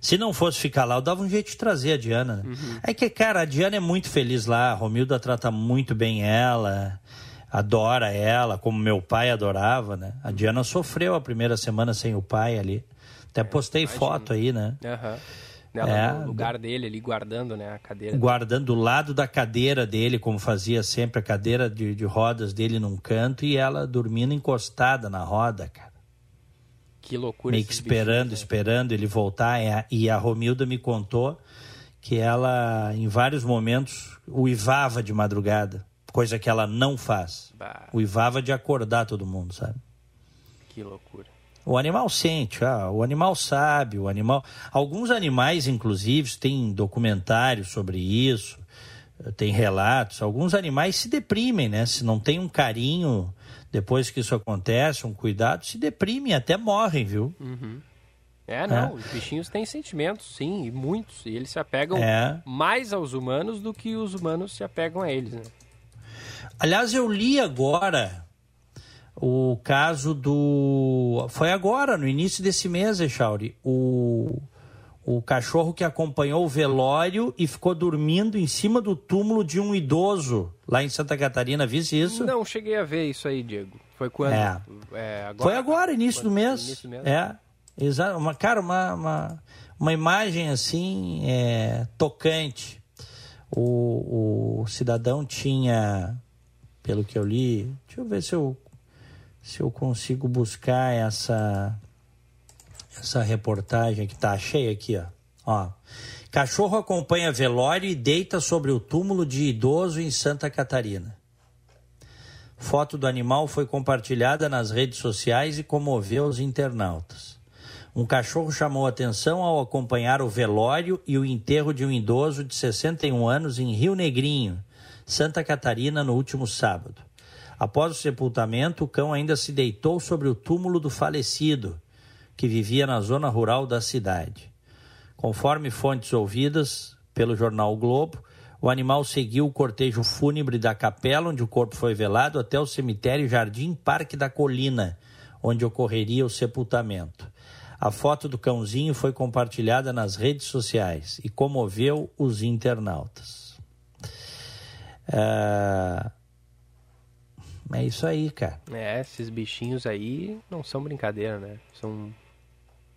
[SPEAKER 2] Se não fosse ficar lá, eu dava um jeito de trazer a Diana. Né? É que, cara, a Diana é muito feliz lá, a Romilda trata muito bem ela, adora ela, como meu pai adorava, né? A Diana sofreu a primeira semana sem o pai ali. Até postei foto aí, né?
[SPEAKER 3] Aham. Ela
[SPEAKER 2] É.
[SPEAKER 3] no lugar dele ali, guardando né, a cadeira.
[SPEAKER 2] guardando do lado da cadeira dele, como fazia sempre, a cadeira de, de rodas dele num canto e ela dormindo encostada na roda, cara.
[SPEAKER 3] Que loucura
[SPEAKER 2] Meio que esperando,
[SPEAKER 3] bichinhos, né?
[SPEAKER 2] esperando ele voltar. É, E a Romilda me contou que ela, em vários momentos, uivava de madrugada, coisa que ela não faz.
[SPEAKER 3] Bah,
[SPEAKER 2] Uivava de acordar todo mundo, sabe?
[SPEAKER 3] que loucura.
[SPEAKER 2] O animal sente, ah, o animal sabe, o animal. Alguns animais, inclusive, tem documentários sobre isso, tem relatos. Alguns animais se deprimem, né? Se não tem um carinho depois que isso acontece, um cuidado, se deprimem, até morrem, viu?
[SPEAKER 3] É, não, os bichinhos têm sentimentos, sim, e muitos. E eles se apegam
[SPEAKER 2] É.
[SPEAKER 3] mais aos humanos do que os humanos se apegam a eles, né?
[SPEAKER 2] Aliás, eu li agora o caso do. Foi agora, no início desse mês, Echauri. O, o cachorro que acompanhou o velório e ficou dormindo em cima do túmulo de um idoso lá em Santa Catarina. Visse isso?
[SPEAKER 3] Não cheguei a ver isso aí, Diego. Foi quando?
[SPEAKER 2] É.
[SPEAKER 3] É, agora?
[SPEAKER 2] Foi agora, início do mês.
[SPEAKER 3] início do mês?
[SPEAKER 2] É, exato. Uma, cara, uma, uma, uma imagem assim é, tocante. O, o cidadão tinha, pelo que eu li, deixa eu ver se eu, se eu consigo buscar essa, essa reportagem que tá cheia aqui, ó. ó. Cachorro acompanha velório e deita sobre o túmulo de idoso em Santa Catarina. Foto do animal foi compartilhada nas redes sociais e comoveu os internautas. Um cachorro chamou atenção ao acompanhar o velório e o enterro de um idoso de 61 anos em Rio Negrinho, Santa Catarina, no último sábado. Após o sepultamento, o cão ainda se deitou sobre o túmulo do falecido, que vivia na zona rural da cidade. Conforme fontes ouvidas pelo jornal o Globo, o animal seguiu o cortejo fúnebre da capela onde o corpo foi velado até o cemitério Jardim Parque da Colina, onde ocorreria o sepultamento. A foto do cãozinho foi compartilhada nas redes sociais e comoveu os internautas. É, é isso aí, cara.
[SPEAKER 3] É, esses bichinhos aí não são brincadeira, né? São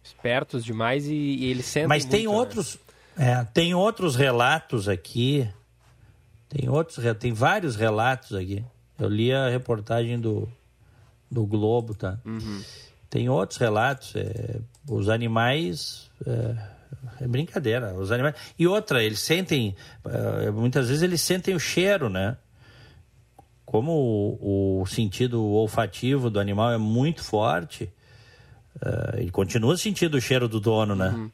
[SPEAKER 3] espertos demais e, e eles sentem
[SPEAKER 2] Mas tem
[SPEAKER 3] muito, né?
[SPEAKER 2] outros, é, tem outros relatos aqui. Tem outros, tem vários relatos aqui. Eu li a reportagem do, do Globo, tá?
[SPEAKER 3] Uhum.
[SPEAKER 2] Tem outros relatos. é, os animais é, é brincadeira. Os animais e outra, eles sentem, é, muitas vezes eles sentem o cheiro, né? Como o, o sentido olfativo do animal é muito forte, é, ele continua sentindo o cheiro do dono, né?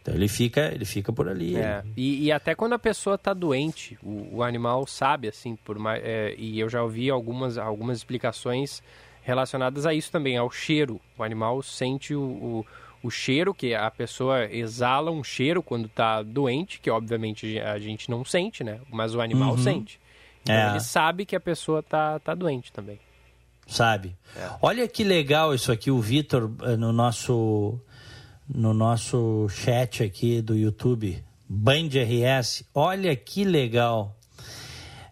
[SPEAKER 2] Então ele fica, ele fica por ali.
[SPEAKER 3] É, e, e até quando a pessoa tá doente, o, o animal sabe, assim, por mais, é, e eu já ouvi algumas, algumas explicações relacionadas a isso também, ao cheiro. O animal sente o, o, o cheiro, que a pessoa exala um cheiro quando tá doente, que obviamente a gente não sente, né? Mas o animal sente. Então
[SPEAKER 2] É.
[SPEAKER 3] ele sabe que a pessoa tá, tá doente também.
[SPEAKER 2] sabe? Olha que legal isso aqui, o Vitor eh, no nosso no nosso chat aqui do YouTube, Band RS. Olha que legal.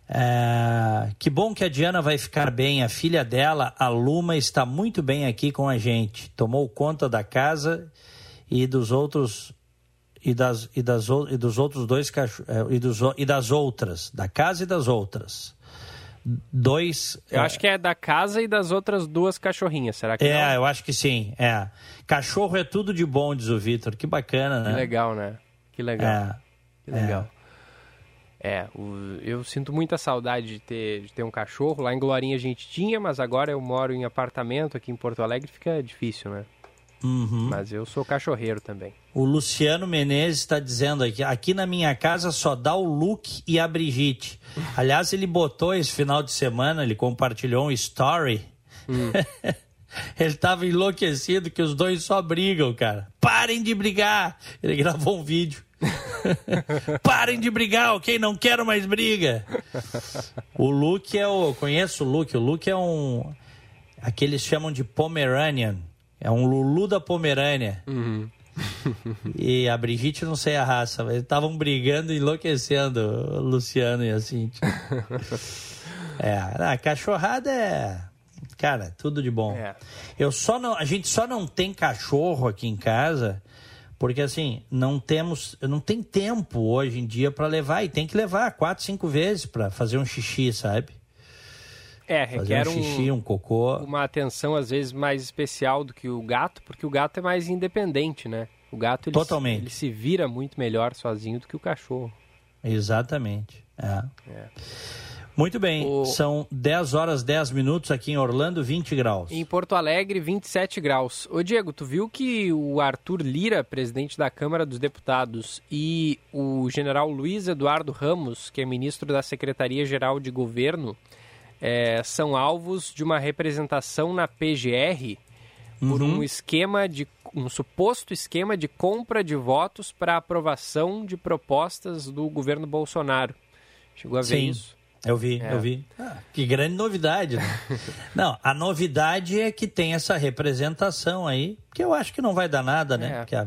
[SPEAKER 2] É, que bom que a Diana vai ficar bem. A filha dela, a Luma, está muito bem aqui com a gente. Tomou conta da casa e dos outros e das e das e dos outros dois cachorros é, e, dos, e das outras, da casa e das outras. Dois.
[SPEAKER 3] Eu é, acho que é da casa e das outras duas cachorrinhas, será que
[SPEAKER 2] É,
[SPEAKER 3] não?
[SPEAKER 2] eu acho que sim. É. Cachorro é tudo de bom, diz o Vitor. Que bacana, né?
[SPEAKER 3] Que legal, né? Que legal.
[SPEAKER 2] É.
[SPEAKER 3] Que legal. É, o, eu sinto muita saudade de ter, de ter um cachorro. Lá em Glorinha a gente tinha, mas agora eu moro em apartamento aqui em Porto Alegre, fica difícil, né?
[SPEAKER 2] Uhum.
[SPEAKER 3] Mas eu sou cachorreiro também.
[SPEAKER 2] O Luciano Menezes está dizendo aqui: aqui na minha casa só dá o Luke e a Brigitte. Aliás, ele botou esse final de semana, ele compartilhou um story. Hum. ele estava enlouquecido que os dois só brigam, cara. Parem de brigar! Ele gravou um vídeo. Parem de brigar, ok? Não quero mais briga. O Luke é o. Conheço o Luke. O Luke é um. Aqueles chamam de Pomeranian. É um Lulu da Pomerânia.
[SPEAKER 3] Uhum.
[SPEAKER 2] e a Brigitte, não sei a raça, mas estavam brigando e enlouquecendo, o Luciano e assim. é, a cachorrada é. Cara, tudo de bom.
[SPEAKER 3] É.
[SPEAKER 2] Eu só não, a gente só não tem cachorro aqui em casa porque assim não temos, não tem tempo hoje em dia para levar e tem que levar quatro, cinco vezes para fazer um xixi, sabe?
[SPEAKER 3] É, requer
[SPEAKER 2] fazer um xixi, um, cocô.
[SPEAKER 3] uma atenção às vezes mais especial do que o gato, porque o gato é mais independente, né? O gato ele,
[SPEAKER 2] Totalmente.
[SPEAKER 3] Se, ele se vira muito melhor sozinho do que o cachorro.
[SPEAKER 2] Exatamente. É.
[SPEAKER 3] É.
[SPEAKER 2] Muito bem,
[SPEAKER 3] O-
[SPEAKER 2] são 10 horas 10 minutos aqui em Orlando, 20 graus.
[SPEAKER 3] Em Porto Alegre, 27 graus. Ô Diego, tu viu que o Arthur Lira, presidente da Câmara dos Deputados, e o general Luiz Eduardo Ramos, que é ministro da Secretaria-Geral de Governo, eh, são alvos de uma representação na PGR por um esquema de um suposto esquema de compra de votos para aprovação de propostas do governo Bolsonaro. Chegou a ver
[SPEAKER 2] Sim.
[SPEAKER 3] isso?
[SPEAKER 2] Eu vi,
[SPEAKER 3] É.
[SPEAKER 2] eu vi. Ah, que grande novidade. Né? não, a novidade é que tem essa representação aí, que eu acho que não vai dar nada, né?
[SPEAKER 3] É.
[SPEAKER 2] A,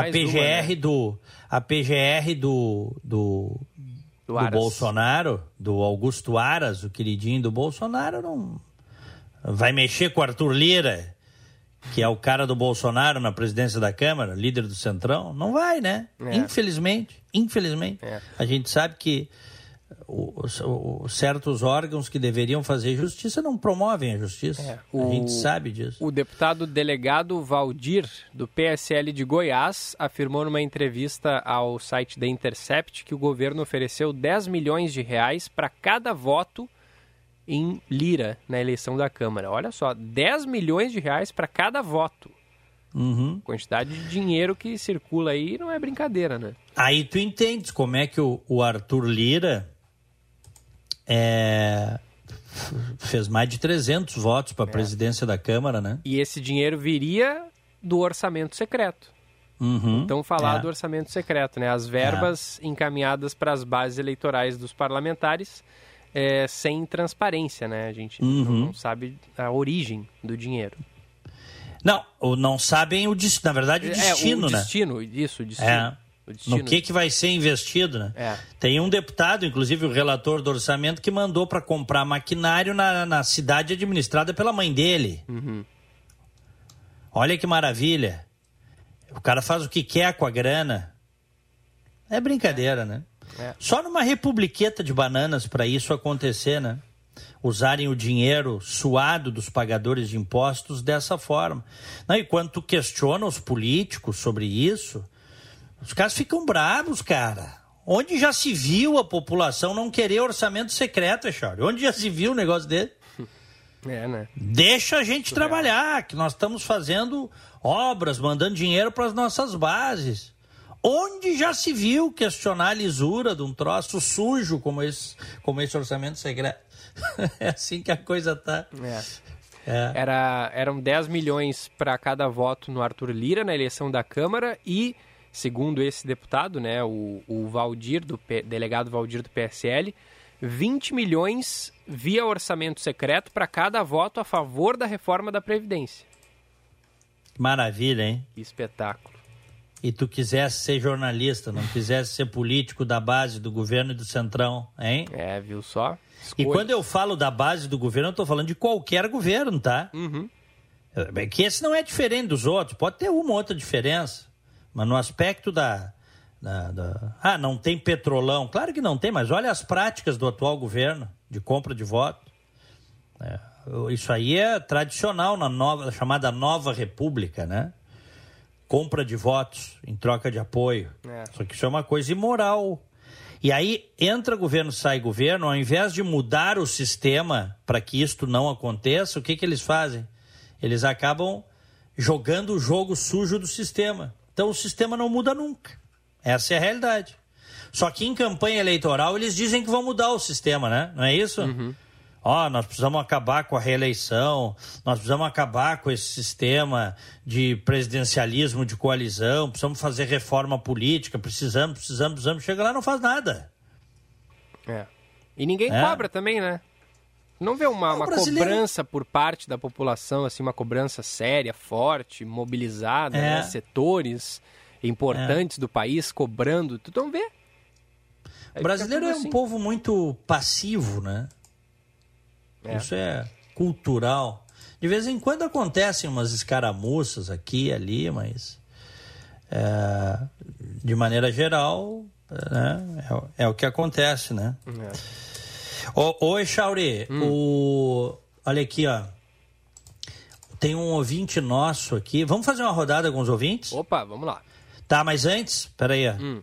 [SPEAKER 2] a PGR
[SPEAKER 3] uma, né?
[SPEAKER 2] do a PGR do do,
[SPEAKER 3] Do
[SPEAKER 2] do. Bolsonaro, do Augusto Aras, o queridinho do Bolsonaro, não vai mexer com o Arthur Lira, que é o cara do Bolsonaro na presidência da Câmara, líder do Centrão, não vai, né?
[SPEAKER 3] É.
[SPEAKER 2] Infelizmente, infelizmente.
[SPEAKER 3] É.
[SPEAKER 2] A gente sabe que os, os- certos órgãos que deveriam fazer justiça não promovem a justiça.
[SPEAKER 3] É,
[SPEAKER 2] A
[SPEAKER 3] o-
[SPEAKER 2] gente sabe disso.
[SPEAKER 3] O deputado delegado Valdir, do PSL de Goiás, afirmou numa entrevista ao site The Intercept que o governo ofereceu 10 milhões de reais para cada voto em lira na eleição da Câmara. Olha só, 10 milhões de reais para cada voto.
[SPEAKER 2] Uhum.
[SPEAKER 3] Quantidade de dinheiro que circula aí não é brincadeira, né?
[SPEAKER 2] Aí tu entendes como é que o, o Arthur Lira é, fez mais de 300 votos
[SPEAKER 3] É.
[SPEAKER 2] para a presidência da Câmara, né?
[SPEAKER 3] E esse dinheiro viria do orçamento secreto.
[SPEAKER 2] Uhum.
[SPEAKER 3] Então, falar
[SPEAKER 2] É.
[SPEAKER 3] do orçamento secreto, né? As verbas encaminhadas para as bases eleitorais dos parlamentares é, sem transparência, né? A gente
[SPEAKER 2] Uhum.
[SPEAKER 3] não, não sabe a origem do dinheiro.
[SPEAKER 2] Não, o- não sabem o destino, na verdade, o destino,
[SPEAKER 3] é, o
[SPEAKER 2] né?
[SPEAKER 3] destino, isso, o destino.
[SPEAKER 2] É. No que, que vai ser investido, né?
[SPEAKER 3] É.
[SPEAKER 2] Tem um deputado, inclusive o relator do orçamento, que mandou para comprar maquinário na, na cidade administrada pela mãe dele.
[SPEAKER 3] Uhum.
[SPEAKER 2] Olha que maravilha. O cara faz o que quer com a grana. É brincadeira, né?
[SPEAKER 3] É.
[SPEAKER 2] Só numa republiqueta de bananas para isso acontecer, né? Usarem o dinheiro suado dos pagadores de impostos dessa forma. Não, e quando tu questiona os políticos sobre isso, os caras ficam bravos, cara. Onde já se viu a população não querer orçamento secreto, Echário? Onde já se viu um negócio dele?
[SPEAKER 3] É, né?
[SPEAKER 2] Deixa a gente trabalhar, que nós estamos fazendo obras, mandando dinheiro para as nossas bases. Onde já se viu questionar a lisura de um troço sujo como esse, como esse orçamento secreto? é assim que a coisa tá.
[SPEAKER 3] É.
[SPEAKER 2] É.
[SPEAKER 3] Era, eram 10 milhões para cada voto no Arthur Lira na eleição da Câmara e, segundo esse deputado, né, o, o Valdir, do P- delegado Valdir do PSL, 20 milhões via orçamento secreto para cada voto a favor da reforma da Previdência.
[SPEAKER 2] Maravilha, hein?
[SPEAKER 3] Que espetáculo.
[SPEAKER 2] e tu quisesse ser jornalista, não quisesse ser político da base do governo e do centrão, hein?
[SPEAKER 3] É, viu só?
[SPEAKER 2] E quando eu falo da base do governo, eu estou falando de qualquer governo, tá?
[SPEAKER 3] Uhum.
[SPEAKER 2] É que esse não é diferente dos outros, pode ter uma outra diferença, mas no aspecto da, da, da, Ah, não tem petrolão. Claro que não tem, mas olha as práticas do atual governo de compra de voto. É, isso aí é tradicional na nova, chamada Nova República, né? Compra de votos em troca de apoio. É. Só que isso é uma coisa imoral. E aí entra governo, sai governo, ao invés de mudar o sistema para que isto não aconteça, o que, que eles fazem? Eles acabam jogando o jogo sujo do sistema. Então o sistema não muda nunca. Essa é a realidade. Só que em campanha eleitoral eles dizem que vão mudar o sistema, né? Não é isso?
[SPEAKER 3] Uhum.
[SPEAKER 2] Ó, oh, nós precisamos acabar com a reeleição, nós precisamos acabar com esse sistema de presidencialismo de coalizão, precisamos fazer reforma política, precisamos, precisamos, precisamos. Chega lá não faz nada.
[SPEAKER 3] É. E ninguém é. cobra também, né? Não vê uma, uma brasileiro... cobrança por parte da população, assim, uma cobrança séria, forte, mobilizada, é. né? setores importantes é. do país cobrando. Tu não vê?
[SPEAKER 2] O brasileiro é um assim. povo muito passivo, né? É. Isso é cultural. De vez em quando acontecem umas escaramuças aqui e ali, mas é, de maneira geral né, é, é, o que acontece, né? É. Ô, ô Echauri, hum. o... olha aqui, ó. Tem um ouvinte nosso aqui. Vamos fazer uma rodada com os ouvintes?
[SPEAKER 3] Opa, vamos lá.
[SPEAKER 2] Tá, mas antes, peraí. Hum.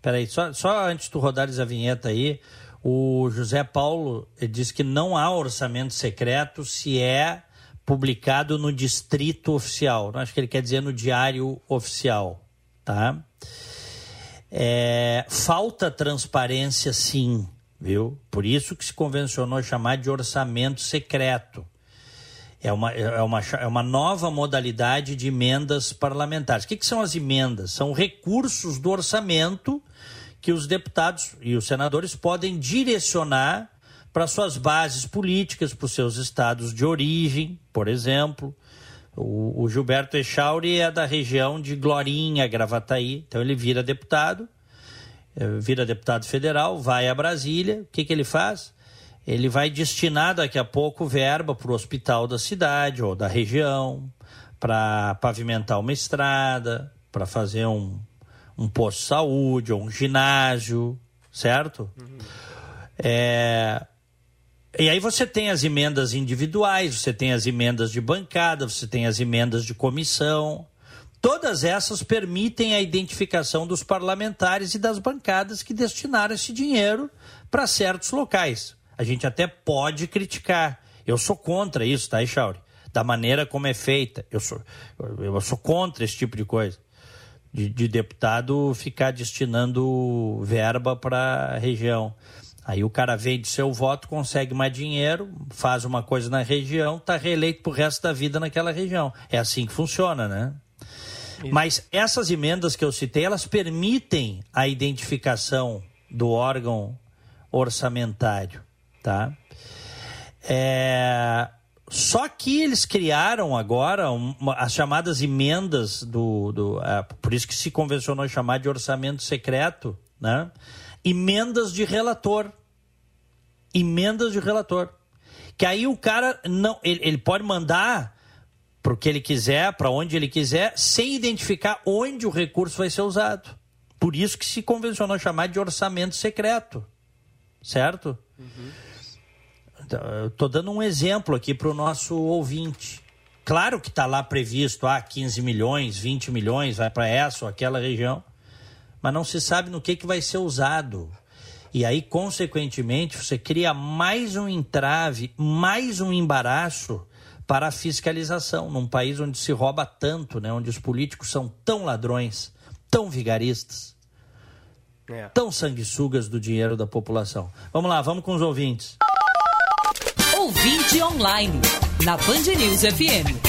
[SPEAKER 2] Peraí, só, só antes de tu rodares a vinheta aí, o José Paulo disse que não há orçamento secreto se é publicado no distrito oficial. Acho que ele quer dizer no diário oficial, tá? É, falta transparência, sim, viu? Por isso que se convencionou chamar de orçamento secreto. É uma, é uma, é uma nova modalidade de emendas parlamentares. O que, que são as emendas? São recursos do orçamento que os deputados e os senadores podem direcionar para suas bases políticas, para os seus estados de origem, por exemplo. O, o Gilberto Echauri é da região de Glorinha, Gravataí, então ele vira deputado, vira deputado federal, vai a Brasília, o que, que ele faz? Ele vai destinar daqui a pouco verba para o hospital da cidade ou da região, para pavimentar uma estrada, para fazer um, um posto de saúde ou um ginásio, certo? Uhum. É... E aí você tem as emendas individuais, você tem as emendas de bancada, você tem as emendas de comissão. Todas essas permitem a identificação dos parlamentares e das bancadas que destinaram esse dinheiro para certos locais. A gente até pode criticar. Eu sou contra isso, tá, Echauri? Da maneira como é feita. Eu sou, eu sou contra esse tipo de coisa de, de deputado ficar destinando verba para a região. Aí o cara vende seu voto, consegue mais dinheiro, faz uma coisa na região, está reeleito pro resto da vida naquela região. É assim que funciona, né? Mas essas emendas que eu citei, elas permitem a identificação do órgão orçamentário, tá? É, só que eles criaram agora uma, as chamadas emendas do. do é, por isso que se convencionou chamar de orçamento secreto, né? Emendas de relator. Emendas de relator. Que aí o cara não. Ele, ele pode mandar para o que ele quiser, para onde ele quiser, sem identificar onde o recurso vai ser usado. Por isso que se convencionou chamar de orçamento secreto. Certo? Uhum. Estou dando um exemplo aqui para o nosso ouvinte. Claro que está lá previsto, ah, 15 milhões, 20 milhões, vai para essa ou aquela região, mas não se sabe no que, que vai ser usado. E aí, consequentemente, você cria mais um entrave, mais um embaraço para a fiscalização, num país onde se rouba tanto, né? onde os políticos são tão ladrões, tão vigaristas, é. tão sanguessugas do dinheiro da população. Vamos lá, vamos com os ouvintes.
[SPEAKER 1] Ouvinte online, na Band News FM.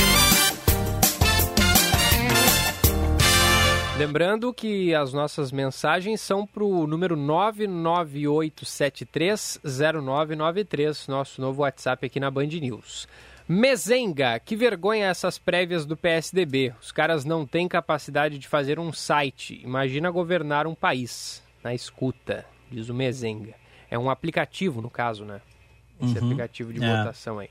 [SPEAKER 3] Lembrando que as nossas mensagens são para o número 998730993, nosso novo WhatsApp aqui na Band News. Mezenga, que vergonha essas prévias do PSDB. Os caras não têm capacidade de fazer um site. Imagina governar um país. Na escuta, diz o Mezenga. É um aplicativo, no caso, né? Esse uhum. aplicativo de é. votação aí.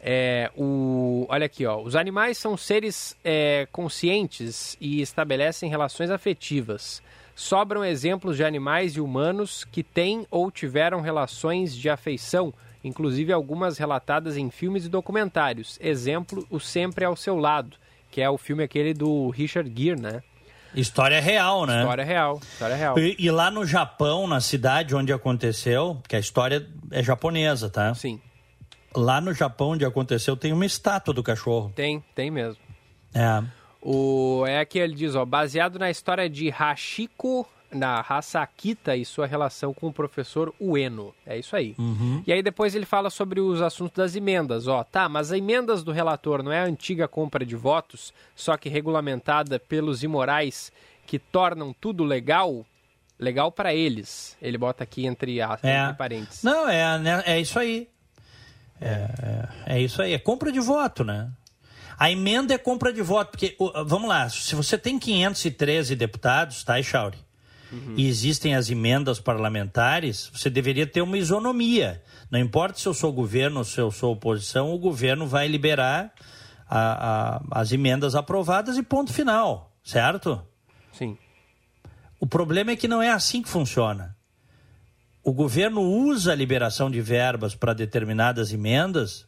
[SPEAKER 3] É, o, olha aqui, ó. Os animais são seres é, conscientes e estabelecem relações afetivas. Sobram exemplos de animais e humanos que têm ou tiveram relações de afeição inclusive algumas relatadas em filmes e documentários. Exemplo, O Sempre ao Seu Lado, que é o filme aquele do Richard Gere, né?
[SPEAKER 2] História real, né?
[SPEAKER 3] História real, história real.
[SPEAKER 2] E, e, lá no Japão, na cidade onde aconteceu, que a história é japonesa, tá?
[SPEAKER 3] Sim.
[SPEAKER 2] Lá no Japão, onde aconteceu, tem uma estátua do cachorro.
[SPEAKER 3] Tem, tem mesmo.
[SPEAKER 2] É.
[SPEAKER 3] O, é que ele diz, ó, baseado na história de Hashiko na raça Akita e sua relação com o professor Ueno. É isso aí.
[SPEAKER 2] Uhum.
[SPEAKER 3] E aí depois ele fala sobre os assuntos das emendas. Ó, tá, mas as emendas do relator não é a antiga compra de votos, só que regulamentada pelos imorais que tornam tudo legal? Legal para eles. Ele bota aqui entre, as, é. entre parênteses.
[SPEAKER 2] Não, é, né, é isso aí. É, é, é isso aí. É compra de voto, né? A emenda é compra de voto, porque, vamos lá, se você tem 513 deputados, tá, Chauri? Uhum. e existem as emendas parlamentares, você deveria ter uma isonomia. Não importa se eu sou governo ou se eu sou oposição, o governo vai liberar a, a, as emendas aprovadas e ponto final, certo?
[SPEAKER 3] Sim.
[SPEAKER 2] O problema é que não é assim que funciona. O governo usa a liberação de verbas para determinadas emendas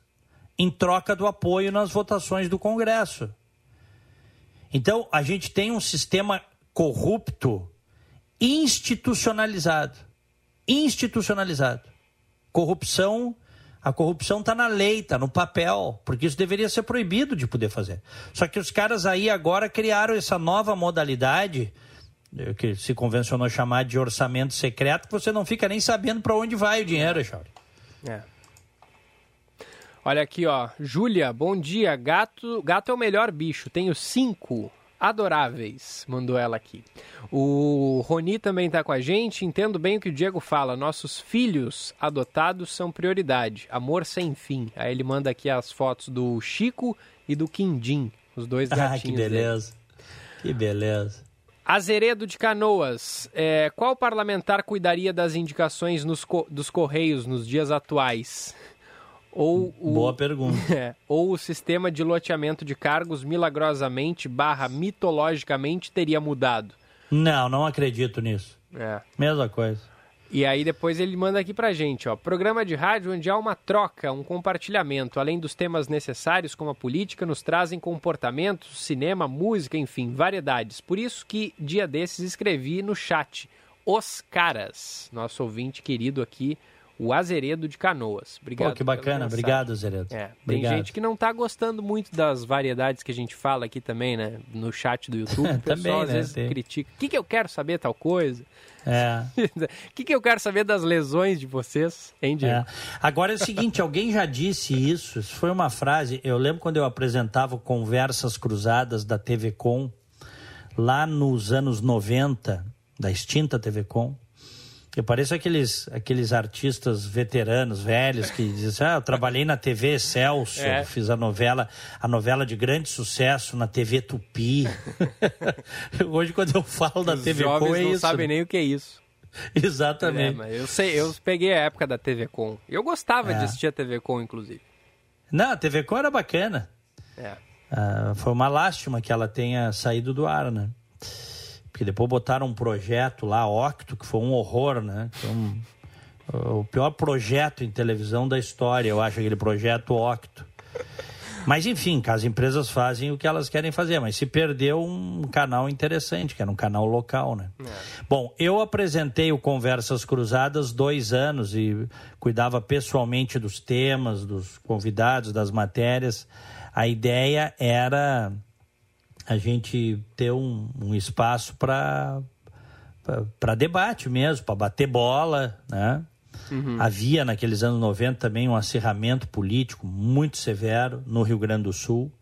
[SPEAKER 2] em troca do apoio nas votações do Congresso. Então, a gente tem um sistema corrupto institucionalizado. Institucionalizado. Corrupção, a corrupção está na lei, está no papel, porque isso deveria ser proibido de poder fazer. Só que os caras aí agora criaram essa nova modalidade eh, que se convencionou chamar de orçamento secreto, que você não fica nem sabendo para onde vai o dinheiro, Charles.
[SPEAKER 3] É. Olha aqui, ó. Júlia, bom dia. Gato, gato é o melhor bicho. Tenho cinco adoráveis, mandou ela aqui. O Roni também está com a gente. Entendo bem o que o Diego fala. Nossos filhos adotados são prioridade. Amor sem fim. Aí ele manda aqui as fotos do Chico e do Quindim, os dois gatinhos.
[SPEAKER 2] Ah, que beleza. Dele. Que beleza.
[SPEAKER 3] Azeredo de Canoas, é, qual parlamentar cuidaria das indicações nos, dos Correios nos dias atuais? Ou o,
[SPEAKER 2] Boa pergunta.
[SPEAKER 3] É, ou o sistema de loteamento de cargos milagrosamente barra mitologicamente teria mudado?
[SPEAKER 2] Não, não acredito nisso.
[SPEAKER 3] É.
[SPEAKER 2] Mesma coisa.
[SPEAKER 3] E aí depois ele manda aqui pra gente, ó. Programa de rádio onde há uma troca, um compartilhamento, além dos temas necessários como a política, nos trazem comportamentos, cinema, música, enfim, variedades. Por isso que dia desses escrevi no chat Os Caras, nosso ouvinte querido aqui, o Azeredo de Canoas. Obrigado. Pô,
[SPEAKER 2] que bacana, obrigado, Azeredo.
[SPEAKER 3] É, tem obrigado. gente que não está gostando muito das variedades que a gente fala aqui também, né? No chat do YouTube. O pessoal também, às né? vezes tem... critica. O que, que eu quero saber tal coisa?
[SPEAKER 2] É.
[SPEAKER 3] O que, que eu quero saber das lesões de vocês, hein, Diego? É.
[SPEAKER 2] Agora é o seguinte, alguém já disse isso, isso foi uma frase, eu lembro quando eu apresentava Conversas Cruzadas da TV Com, lá nos anos 90, da extinta TV Com, eu pareço aqueles, aqueles artistas veteranos, velhos, que dizem assim, ah, eu trabalhei na TV Celso, é. fiz a novela, a novela de grande sucesso na TV Tupi. Hoje, quando eu falo da
[SPEAKER 3] Os
[SPEAKER 2] TV
[SPEAKER 3] Com,
[SPEAKER 2] é
[SPEAKER 3] não
[SPEAKER 2] isso.
[SPEAKER 3] sabem nem o que é isso.
[SPEAKER 2] Exatamente.
[SPEAKER 3] É, eu sei, eu peguei a época da TV Com. Eu gostava é. de assistir a TV Com, inclusive.
[SPEAKER 2] Não, a TV Com era bacana.
[SPEAKER 3] É.
[SPEAKER 2] Ah, foi uma lástima que ela tenha saído do ar, né? Porque depois botaram um projeto lá, Octo, que foi um horror, né? O pior projeto em televisão da história, eu acho, aquele projeto Octo. Mas enfim, as empresas fazem o que elas querem fazer, mas se perdeu um canal interessante, que era um canal local, né? É. Bom, eu apresentei o Conversas Cruzadas dois anos e cuidava pessoalmente dos temas, dos convidados, das matérias. A ideia era a gente ter um, um espaço para para debate mesmo, para bater bola, né? Uhum. Havia naqueles anos 90 também um acirramento político muito severo no Rio Grande do Sul,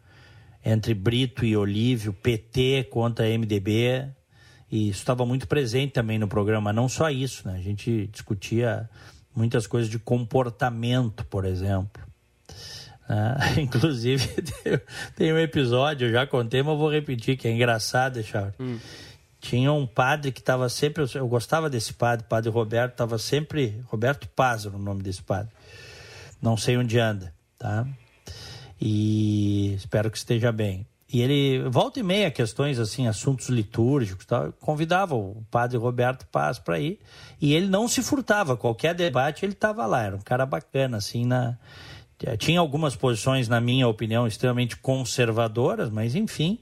[SPEAKER 2] entre Brito e Olívio, PT contra MDB, e isso estava muito presente também no programa, não só isso, né? A gente discutia muitas coisas de comportamento, por exemplo. Ah, inclusive, tem um episódio, eu já contei, mas vou repetir, que é engraçado, Charles. Hum. Tinha um padre que estava sempre. Eu gostava desse padre, padre Roberto, estava sempre. Roberto Paz o nome desse padre. Não sei onde anda, tá? E espero que esteja bem. E ele volta e meia questões assim, assuntos litúrgicos, tal, convidava o padre Roberto Paz para ir, e ele não se furtava, qualquer debate ele estava lá, era um cara bacana assim na tinha algumas posições na minha opinião extremamente conservadoras, mas enfim,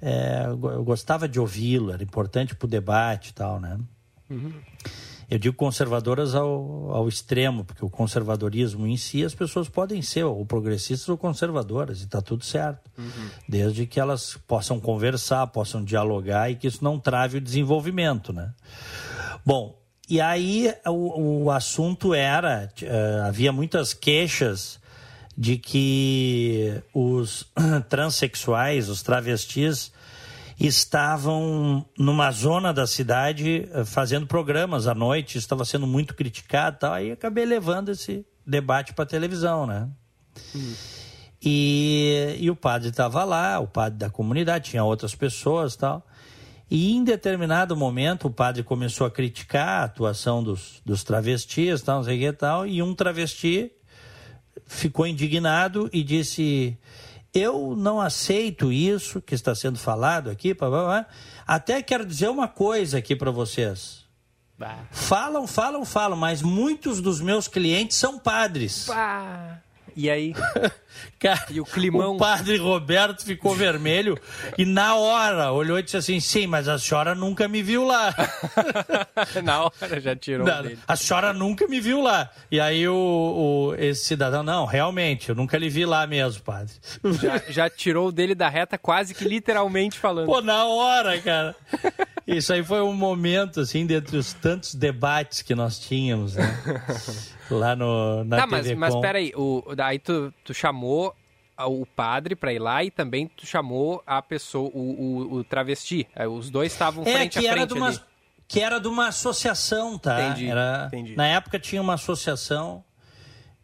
[SPEAKER 2] é, eu gostava de ouvi-lo, era importante para o debate e tal, né? Uhum. Eu digo conservadoras ao, ao extremo, porque o conservadorismo em si as pessoas podem ser ou progressistas ou conservadoras, e está tudo certo. Uhum. Desde que elas possam conversar, possam dialogar e que isso não trave o desenvolvimento, né? Bom, e aí o, o assunto era, uh, havia muitas queixas de que os transexuais, os travestis, estavam numa zona da cidade eh, fazendo programas à noite, estava sendo muito criticado, tal, aí acabei levando esse debate para televisão, né? Hum. E, e o padre estava lá, o padre da comunidade, tinha outras pessoas, tal. E em determinado momento o padre começou a criticar a atuação dos, dos travestis, tal, não sei o que tal, e um travesti ficou indignado e disse: Eu não aceito isso que está sendo falado aqui, blá, blá, blá. até quero dizer uma coisa aqui para vocês. Bah. Falam, falam, falam, mas muitos dos meus clientes são padres.
[SPEAKER 3] Bah. E aí?
[SPEAKER 2] Cara, e o climão. O padre Roberto ficou vermelho e na hora olhou e disse assim: sim, mas a senhora nunca me viu lá.
[SPEAKER 3] na hora já tirou. Não, dele.
[SPEAKER 2] A senhora nunca me viu lá. E aí o, o, esse cidadão, não, realmente, eu nunca lhe vi lá mesmo, padre.
[SPEAKER 3] Já, já tirou dele da reta, quase que literalmente falando.
[SPEAKER 2] Pô, na hora, cara. Isso aí foi um momento, assim, dentre os tantos debates que nós tínhamos, né? Lá no, na
[SPEAKER 3] tá, mas, mas peraí, o, daí tu, tu chamou o padre para ir lá e também tu chamou a pessoa, o, o, o travesti. É, os dois estavam é, frente a frente
[SPEAKER 2] uma, ali. Que era de uma associação, tá? Entendi, era, entendi. Na época tinha uma associação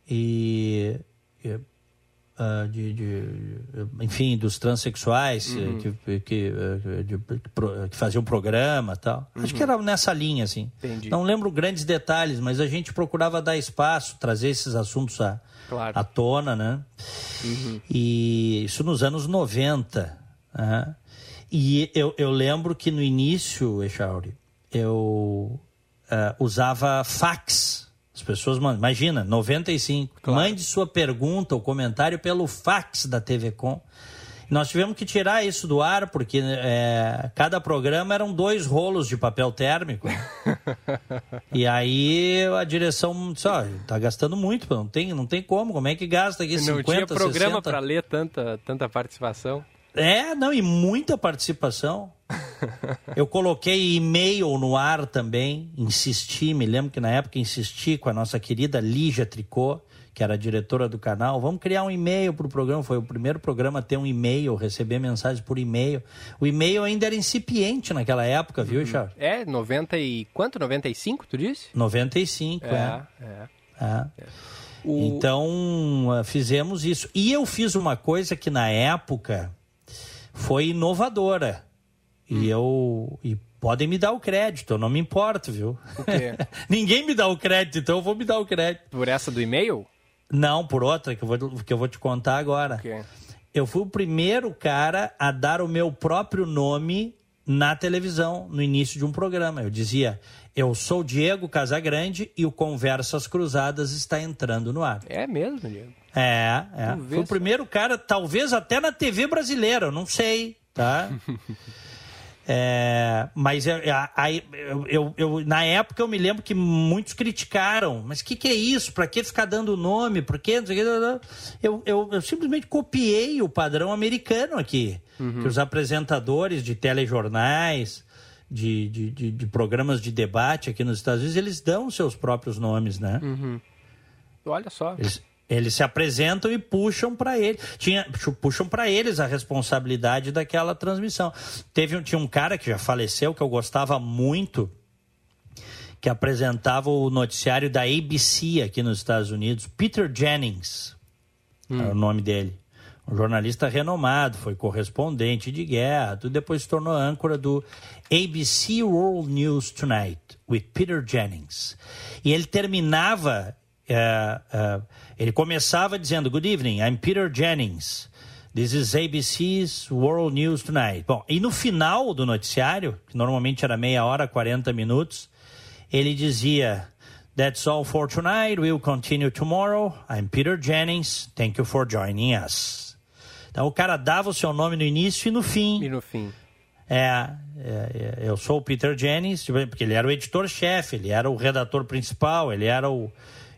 [SPEAKER 2] e... uh, de, de, enfim, dos transexuais uhum. que, que, eh, de, que faziam programa tal. Uhum. Acho que era nessa linha, assim. Entendi. Não lembro grandes detalhes, mas a gente procurava dar espaço, trazer esses assuntos à, claro. à tona, né? Uhum. E isso nos anos 90. Né? E eu, eu lembro que no início, Echauri, eu uh, usava fax as pessoas mandam. Imagina, 95. Claro. Mande sua pergunta ou comentário pelo fax da TV Com. Nós tivemos que tirar isso do ar, porque é, cada programa eram dois rolos de papel térmico. e aí a direção disse, ó, tá gastando muito, não tem, não tem como, como é que gasta aqui não 50, Não tinha
[SPEAKER 3] programa para ler tanta, tanta participação.
[SPEAKER 2] É, não, e muita participação. Eu coloquei e-mail no ar também, insisti, me lembro que na época insisti com a nossa querida Lígia Tricô, que era a diretora do canal, vamos criar um e-mail para o programa. Foi o primeiro programa a ter um e-mail, receber mensagens por e-mail. O e-mail ainda era incipiente naquela época, viu, uhum. Charles?
[SPEAKER 3] É, 90 e... quanto? 95, tu disse?
[SPEAKER 2] 95, é. é. é. é. O... Então, fizemos isso. E eu fiz uma coisa que na época foi inovadora. Hum. E eu. E podem me dar o crédito, eu não me importo, viu?
[SPEAKER 3] O quê?
[SPEAKER 2] Ninguém me dá o crédito, então eu vou me dar o crédito.
[SPEAKER 3] Por essa do e-mail?
[SPEAKER 2] Não, por outra que eu vou, que eu vou te contar agora. O quê? Eu fui o primeiro cara a dar o meu próprio nome na televisão, no início de um programa. Eu dizia, eu sou Diego Casagrande e o Conversas Cruzadas está entrando no ar.
[SPEAKER 3] É mesmo, Diego?
[SPEAKER 2] É, é. Foi o primeiro cara, talvez até na TV brasileira, eu não sei, tá? É, mas eu, eu, eu, na época eu me lembro que muitos criticaram. Mas o que, que, é isso? Para que ficar dando nome? Por quê? Eu, eu, eu, simplesmente copiei o padrão americano aqui. Uhum. Que os apresentadores de telejornais, de, de, de, de, programas de debate aqui nos Estados Unidos, eles dão seus próprios nomes, né?
[SPEAKER 3] Uhum. Olha só.
[SPEAKER 2] Eles, eles se apresentam e puxam para ele, tinha, puxam para eles a responsabilidade daquela transmissão. Teve tinha um cara que já faleceu que eu gostava muito, que apresentava o noticiário da ABC aqui nos Estados Unidos, Peter Jennings. hum. era o nome dele. Um jornalista renomado, foi correspondente de guerra, tudo depois se tornou âncora do ABC World News Tonight, with Peter Jennings. E ele terminava, uh, uh, ele começava dizendo, Good evening, I'm Peter Jennings. This is ABC's World News Tonight. Bom, e no final do noticiário, que normalmente era meia hora, 40 minutos, ele dizia: That's all for tonight. We'll continue tomorrow. I'm Peter Jennings. Thank you for joining us. Então o cara dava o seu nome no início e no fim.
[SPEAKER 3] E no fim.
[SPEAKER 2] É, é, é eu sou o Peter Jennings, porque ele era o editor-chefe, ele era o redator principal, ele era o,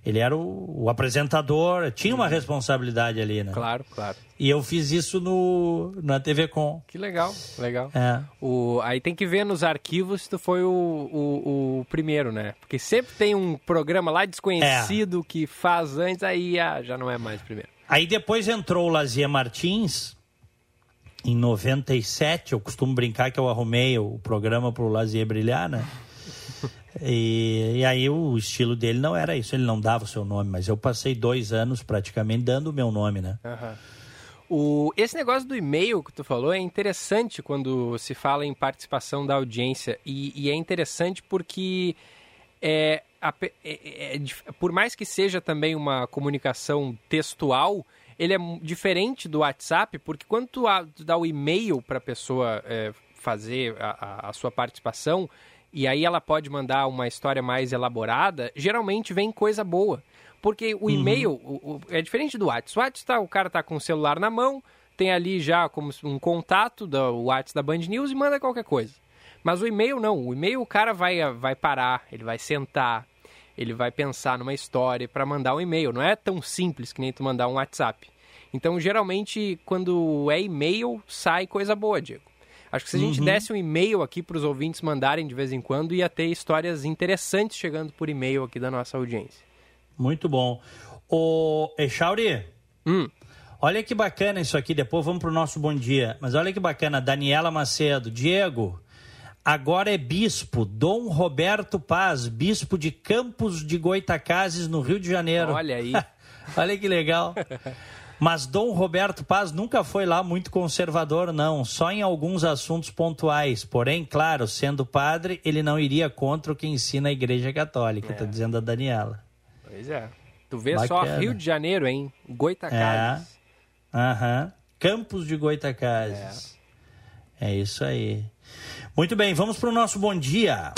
[SPEAKER 2] ele era o, o apresentador, tinha uma responsabilidade ali, né?
[SPEAKER 3] Claro, claro.
[SPEAKER 2] E eu fiz isso no, na TV Com.
[SPEAKER 3] Que legal, legal.
[SPEAKER 2] É.
[SPEAKER 3] O, aí tem que ver nos arquivos se tu foi o, o, o primeiro, né? Porque sempre tem um programa lá desconhecido é. que faz antes, aí ah, já não é mais o primeiro.
[SPEAKER 2] Aí depois entrou o Lazia Martins, em 97, eu costumo brincar que eu arrumei o programa para o Lazier brilhar, né? E, e, aí o estilo dele não era isso, ele não dava o seu nome, mas eu passei dois anos praticamente dando o meu nome, né?
[SPEAKER 3] Uhum. O, esse negócio do e-mail que tu falou é interessante quando se fala em participação da audiência e, e é interessante porque é, a, é, é, é, por mais que seja também uma comunicação textual, ele é diferente do WhatsApp porque quando tu, tu dá o e-mail para a pessoa é, fazer a, a sua participação e aí ela pode mandar uma história mais elaborada, geralmente vem coisa boa. Porque o uhum. e-mail o, o, é diferente do WhatsApp. O WhatsApp, tá, o cara tá com o celular na mão, tem ali já como um contato do WhatsApp da Band News e manda qualquer coisa. Mas o e-mail não. O e-mail o cara vai, vai parar, ele vai sentar, ele vai pensar numa história para mandar um e-mail. Não é tão simples que nem tu mandar um WhatsApp. Então, geralmente, quando é e-mail, sai coisa boa, Diego. Acho que se a gente uhum. desse um e-mail aqui para os ouvintes mandarem de vez em quando, ia ter histórias interessantes chegando por e-mail aqui da nossa audiência.
[SPEAKER 2] Muito bom. O Echauri,
[SPEAKER 3] hum.
[SPEAKER 2] olha que bacana isso aqui. Depois vamos para o nosso bom dia. Mas olha que bacana. Daniela Macedo. Diego, agora é bispo. Dom Roberto Paz, bispo de Campos de Goitacazes, no Rio de Janeiro.
[SPEAKER 3] Olha aí.
[SPEAKER 2] olha que legal. Mas Dom Roberto Paz nunca foi lá muito conservador, não, só em alguns assuntos pontuais. Porém, claro, sendo padre, ele não iria contra o que ensina a Igreja Católica, está é. dizendo a Daniela.
[SPEAKER 3] Pois é. Tu vê Bacana. só Rio de Janeiro, hein? Goitacazes.
[SPEAKER 2] É. Aham. Campos de Goitacazes. É. é isso aí. Muito bem, vamos para o nosso bom dia.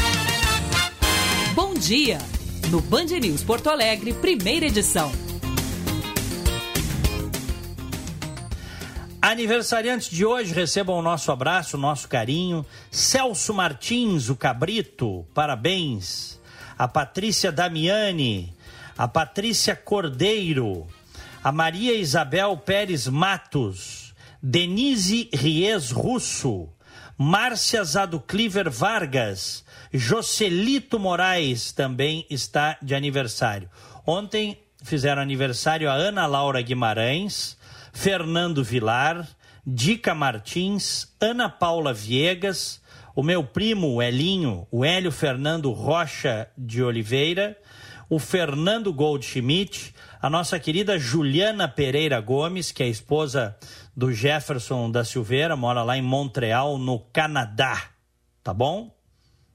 [SPEAKER 1] Bom dia! No Band News Porto Alegre, primeira edição.
[SPEAKER 2] Aniversariantes de hoje recebam o nosso abraço, o nosso carinho. Celso Martins, o Cabrito, parabéns. A Patrícia Damiani, a Patrícia Cordeiro, a Maria Isabel Pérez Matos, Denise Ries Russo, Márcia Zaducliver Vargas, Jocelito Moraes também está de aniversário. Ontem fizeram aniversário a Ana Laura Guimarães, Fernando Vilar, Dica Martins, Ana Paula Viegas, o meu primo, o Elinho, o Hélio Fernando Rocha de Oliveira, o Fernando Goldschmidt, a nossa querida Juliana Pereira Gomes, que é esposa do Jefferson da Silveira, mora lá em Montreal, no Canadá. Tá bom?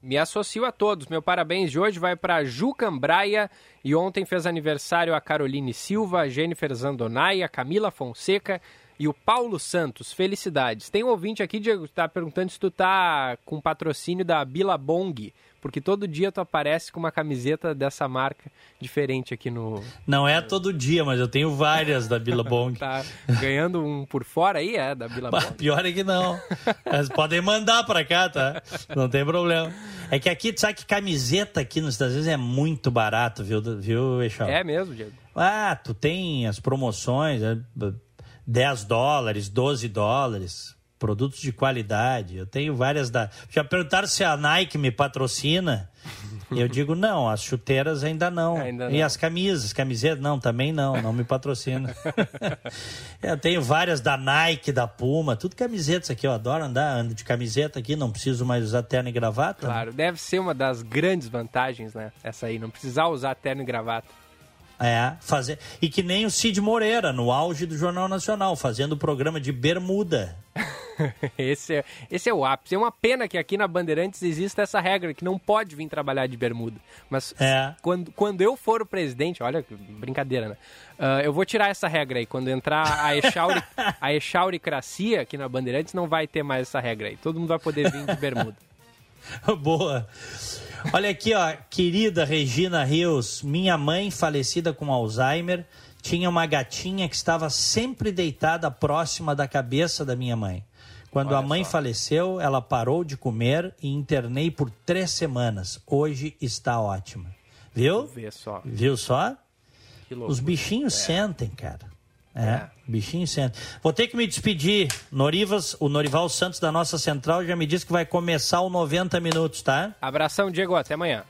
[SPEAKER 3] Me associo a todos. Meu parabéns de hoje vai para Ju Cambraia e ontem fez aniversário a Caroline Silva, a Jennifer Zandonai, a Camila Fonseca e o Paulo Santos. Felicidades. Tem um ouvinte aqui, Diego, que está perguntando se tu tá com patrocínio da Billabong, porque todo dia tu aparece com uma camiseta dessa marca diferente aqui no...
[SPEAKER 2] Não é todo dia, mas eu tenho várias da Billabong.
[SPEAKER 3] tá ganhando um por fora aí, é, da Billabong?
[SPEAKER 2] Pior é que não. Mas podem mandar para cá, tá? Não tem problema. É que aqui, tu sabe que camiseta aqui nos Estados Unidos é muito barato, viu, viu Eixal?
[SPEAKER 3] É mesmo, Diego?
[SPEAKER 2] Ah, tu tem as promoções, 10 é, dólares, 12 dólares produtos de qualidade. Eu tenho várias da. Já perguntaram se a Nike me patrocina. Eu digo não, as chuteiras ainda não.
[SPEAKER 3] Ainda não.
[SPEAKER 2] E as camisas, camisetas não, também não, não me patrocina. eu tenho várias da Nike, da Puma, tudo camisetas aqui, eu adoro andar, ando de camiseta aqui, não preciso mais usar terno e gravata.
[SPEAKER 3] Claro, deve ser uma das grandes vantagens, né? Essa aí, não precisar usar terno e gravata.
[SPEAKER 2] É, fazer. E que nem o Cid Moreira, no auge do Jornal Nacional, fazendo o programa de bermuda.
[SPEAKER 3] esse, é, esse é o ápice. É uma pena que aqui na Bandeirantes exista essa regra, que não pode vir trabalhar de bermuda. Mas é. quando, quando eu for o presidente, olha, brincadeira, né? Uh, eu vou tirar essa regra aí. Quando entrar a, exauri, a exauricracia aqui na Bandeirantes, não vai ter mais essa regra aí. Todo mundo vai poder vir de bermuda.
[SPEAKER 2] Boa. Olha aqui, ó, querida Regina Rios, minha mãe falecida com Alzheimer tinha uma gatinha que estava sempre deitada próxima da cabeça da minha mãe. Quando Olha a mãe só. faleceu, ela parou de comer e internei por três semanas. Hoje está ótima. Viu?
[SPEAKER 3] Só.
[SPEAKER 2] Viu só? Os bichinhos é. sentem, cara. É, é. bichinho senta. Vou ter que me despedir. Norivas, o Norival Santos da nossa central já me disse que vai começar o 90 minutos, tá?
[SPEAKER 3] Abração, Diego. Até amanhã.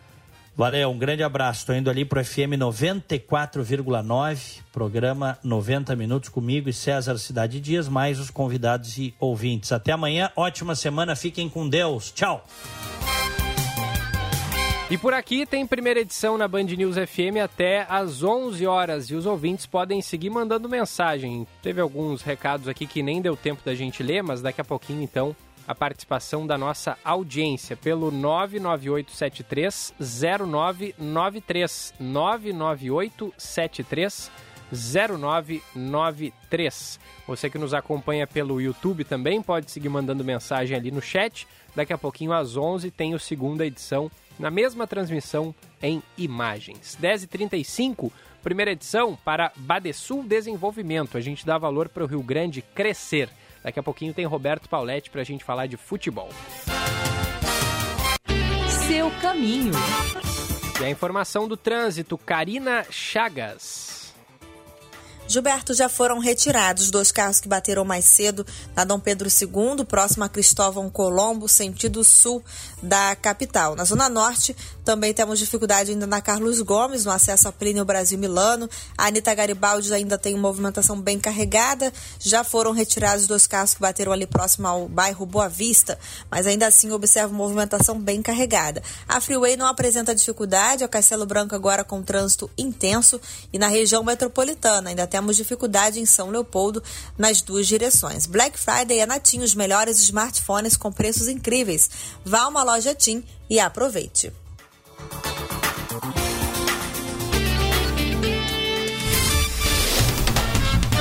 [SPEAKER 2] Valeu, um grande abraço. Estou indo ali para o FM 94,9, programa 90 minutos comigo e César Cidade Dias, mais os convidados e ouvintes. Até amanhã, ótima semana, fiquem com Deus. Tchau.
[SPEAKER 3] E por aqui tem primeira edição na Band News FM até às 11 horas e os ouvintes podem seguir mandando mensagem. Teve alguns recados aqui que nem deu tempo da gente ler, mas daqui a pouquinho então a participação da nossa audiência pelo 99873 0993 99873 0993. Você que nos acompanha pelo YouTube também pode seguir mandando mensagem ali no chat. Daqui a pouquinho às 11 tem o segunda edição na mesma transmissão em imagens. 10h35, primeira edição para Badesul Desenvolvimento. A gente dá valor para o Rio Grande crescer. Daqui a pouquinho tem Roberto Pauletti para a gente falar de futebol.
[SPEAKER 1] Seu caminho.
[SPEAKER 3] E a informação do trânsito, Karina Chagas.
[SPEAKER 6] Gilberto, já foram retirados dois carros que bateram mais cedo na Dom Pedro II, próximo a Cristóvão Colombo, sentido sul da capital. Na Zona Norte, também temos dificuldade ainda na Carlos Gomes, no acesso a Plínio Brasil Milano. A Anitta Garibaldi ainda tem movimentação bem carregada. Já foram retirados dois carros que bateram ali próximo ao bairro Boa Vista, mas ainda assim observa movimentação bem carregada. A Freeway não apresenta dificuldade, o Castelo Branco agora com trânsito intenso e na região metropolitana ainda temos dificuldade em São Leopoldo nas duas direções. Black Friday é na TIM os melhores smartphones com preços incríveis. Vá a uma loja TIM e aproveite.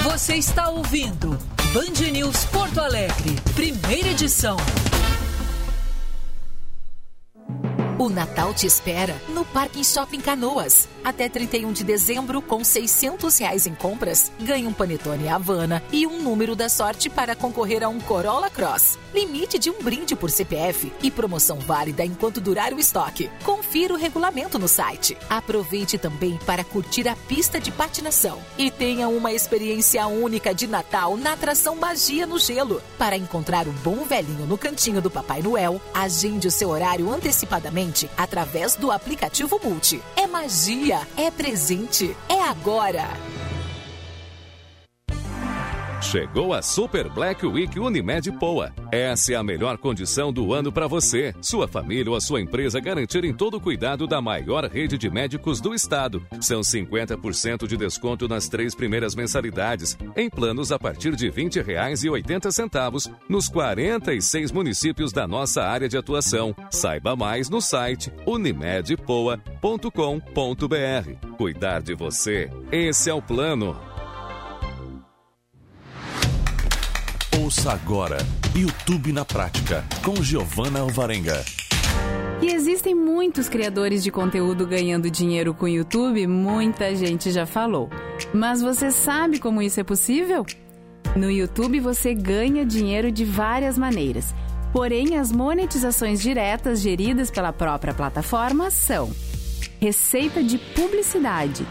[SPEAKER 1] Você está ouvindo Band News Porto Alegre, primeira edição. O Natal te espera no Parque Shopping Canoas. Até 31 de dezembro, com 600 reais em compras, ganhe um Panetone Havana e um número da sorte para concorrer a um Corolla Cross. Limite de um brinde por CPF e promoção válida enquanto durar o estoque. Confira o regulamento no site. Aproveite também para curtir a pista de patinação e tenha uma experiência única de Natal na atração Magia no Gelo. Para encontrar o bom velhinho no cantinho do Papai Noel, agende o seu horário antecipadamente presente através do aplicativo Multi. É magia, é presente, é agora.
[SPEAKER 7] Chegou a Super Black Week Unimed Poa. Essa é a melhor condição do ano para você, sua família ou a sua empresa garantirem todo o cuidado da maior rede de médicos do estado. São 50% de desconto nas três primeiras mensalidades, em planos a partir de R$ 20,80 nos 46 municípios da nossa área de atuação. Saiba mais no site unimedpoa.com.br. Cuidar de você, esse é o plano.
[SPEAKER 8] Ouça agora YouTube na Prática com Giovana Alvarenga.
[SPEAKER 9] E existem muitos criadores de conteúdo ganhando dinheiro com o YouTube, muita gente já falou. Mas você sabe como isso é possível? No YouTube você ganha dinheiro de várias maneiras. Porém, as monetizações diretas geridas pela própria plataforma são: receita de publicidade,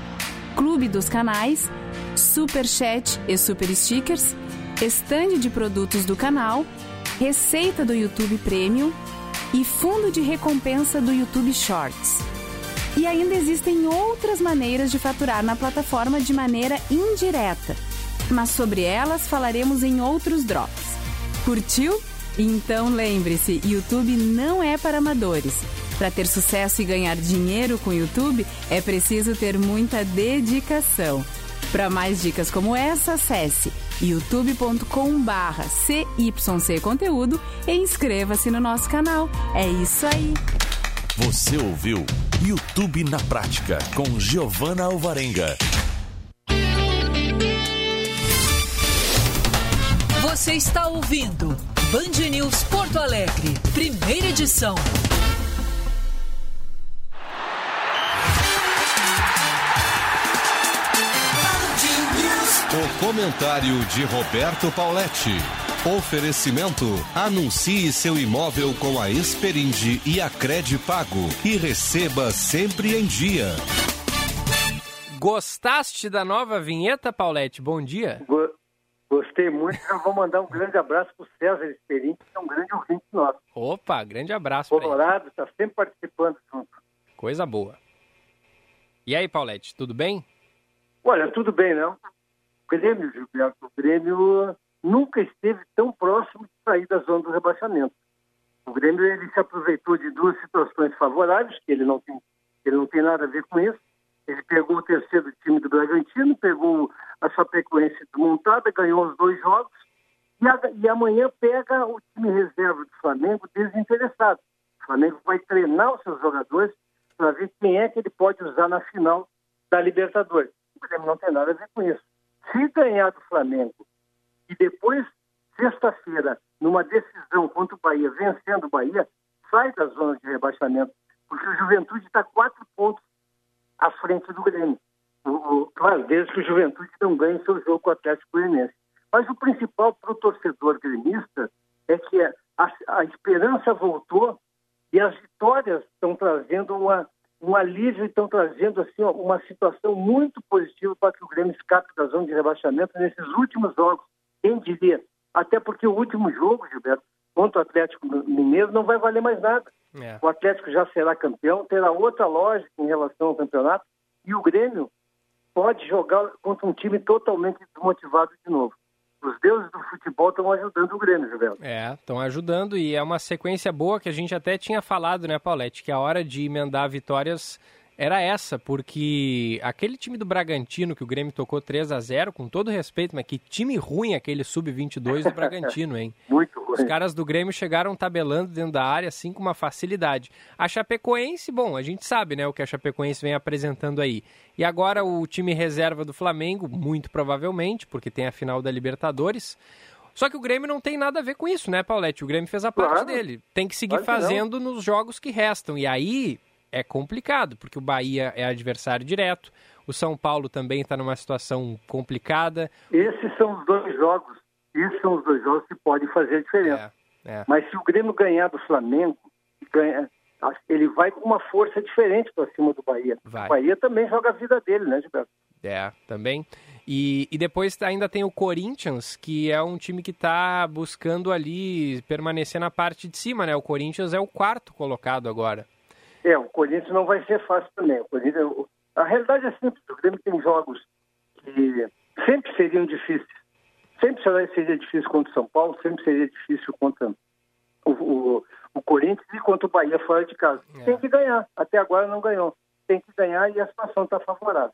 [SPEAKER 9] clube dos canais, super chat e super stickers estande de produtos do canal, receita do YouTube Premium e fundo de recompensa do YouTube Shorts. E ainda existem outras maneiras de faturar na plataforma de maneira indireta, mas sobre elas falaremos em outros drops. Curtiu? Então lembre-se, YouTube não é para amadores. Para ter sucesso e ganhar dinheiro com YouTube, é preciso ter muita dedicação. Para mais dicas como essa, acesse youtube.com/barra CYC Conteúdo e inscreva-se no nosso canal. É isso aí.
[SPEAKER 8] Você ouviu YouTube na Prática com Giovana Alvarenga.
[SPEAKER 1] Você está ouvindo Band News Porto Alegre, primeira edição.
[SPEAKER 7] O comentário de Roberto Pauletti. Oferecimento: anuncie seu imóvel com a Esperindi e a Cred Pago e receba sempre em dia.
[SPEAKER 3] Gostaste da nova vinheta, Paulette? Bom dia.
[SPEAKER 10] Go- Gostei muito. Eu vou mandar um grande abraço para o César Esperinte, que é um grande ouvinte nosso.
[SPEAKER 3] Opa, grande abraço.
[SPEAKER 10] Colorado, está sempre participando junto.
[SPEAKER 3] Coisa boa. E aí, Paulette, tudo bem?
[SPEAKER 10] Olha, tudo bem, não? Grêmio, Gilberto, o Grêmio nunca esteve tão próximo de sair da zona do rebaixamento. O Grêmio ele se aproveitou de duas situações favoráveis, que ele não tem, ele não tem nada a ver com isso. Ele pegou o terceiro time do Bragantino, pegou a Chapecoense desmontada, ganhou os dois jogos, e, a- e amanhã pega o time reserva do Flamengo desinteressado. O Flamengo vai treinar os seus jogadores para ver quem é que ele pode usar na final da Libertadores. O Grêmio não tem nada a ver com isso. Se ganhar do Flamengo e depois, sexta-feira, numa decisão contra o Bahia, vencendo o Bahia, sai da zona de rebaixamento, porque o Juventude está quatro pontos à frente do Grêmio. O, o- claro, desde que o Juventude não ganhe seu jogo com o Atlético Goianiense. Mas o principal para o torcedor gremista é que a, a esperança voltou e as vitórias estão trazendo uma, um alívio, estão trazendo assim, ó, uma situação muito positiva para que o Grêmio escape da zona de rebaixamento nesses últimos jogos. Quem diria? Até porque o último jogo, Gilberto, contra o Atlético Mineiro, não vai valer mais nada.
[SPEAKER 3] É.
[SPEAKER 10] O Atlético já será campeão, terá outra lógica em relação ao campeonato e o Grêmio pode jogar contra um time totalmente desmotivado de novo. Os deuses do futebol estão ajudando o Grêmio, Gilberto.
[SPEAKER 3] É, estão ajudando e é uma sequência boa que a gente até tinha falado, né, Paulette? Que a hora de emendar vitórias era essa, porque aquele time do Bragantino que o Grêmio tocou 3 a 0 com todo respeito, mas que time ruim aquele sub-22 do Bragantino, hein?
[SPEAKER 10] Muito
[SPEAKER 3] Os caras do Grêmio chegaram tabelando dentro da área, assim, com uma facilidade. A Chapecoense, bom, a gente sabe, né, o que a Chapecoense vem apresentando aí. E agora o time reserva do Flamengo, muito provavelmente, porque tem a final da Libertadores. Só que o Grêmio não tem nada a ver com isso, né, Paulette? O Grêmio fez a parte
[SPEAKER 10] Claro.
[SPEAKER 3] dele. Tem que seguir
[SPEAKER 10] Claro que não.
[SPEAKER 3] fazendo nos jogos que restam. E aí é complicado, porque o Bahia é adversário direto. O São Paulo também está numa situação complicada.
[SPEAKER 10] Esses são os dois jogos, esses são os dois jogos que podem fazer a diferença.
[SPEAKER 3] É, é.
[SPEAKER 10] Mas se o Grêmio ganhar do Flamengo, ganha- ele vai com uma força diferente para cima do Bahia.
[SPEAKER 3] Vai.
[SPEAKER 10] O Bahia também joga a vida dele, né, Gilberto?
[SPEAKER 3] É, também. E, e depois ainda tem o Corinthians, que é um time que está buscando ali permanecer na parte de cima, né? O Corinthians é o quarto colocado agora.
[SPEAKER 10] É, o Corinthians não vai ser fácil também. O Corinthians, a realidade é simples, o Grêmio tem jogos que sempre seriam difíceis. Sempre será- seria difícil contra o São Paulo, sempre seria difícil contra o, o, o Corinthians e contra o Bahia fora de casa.
[SPEAKER 3] É.
[SPEAKER 10] Tem que ganhar. Até agora não ganhou. Tem que ganhar e a situação está favorável.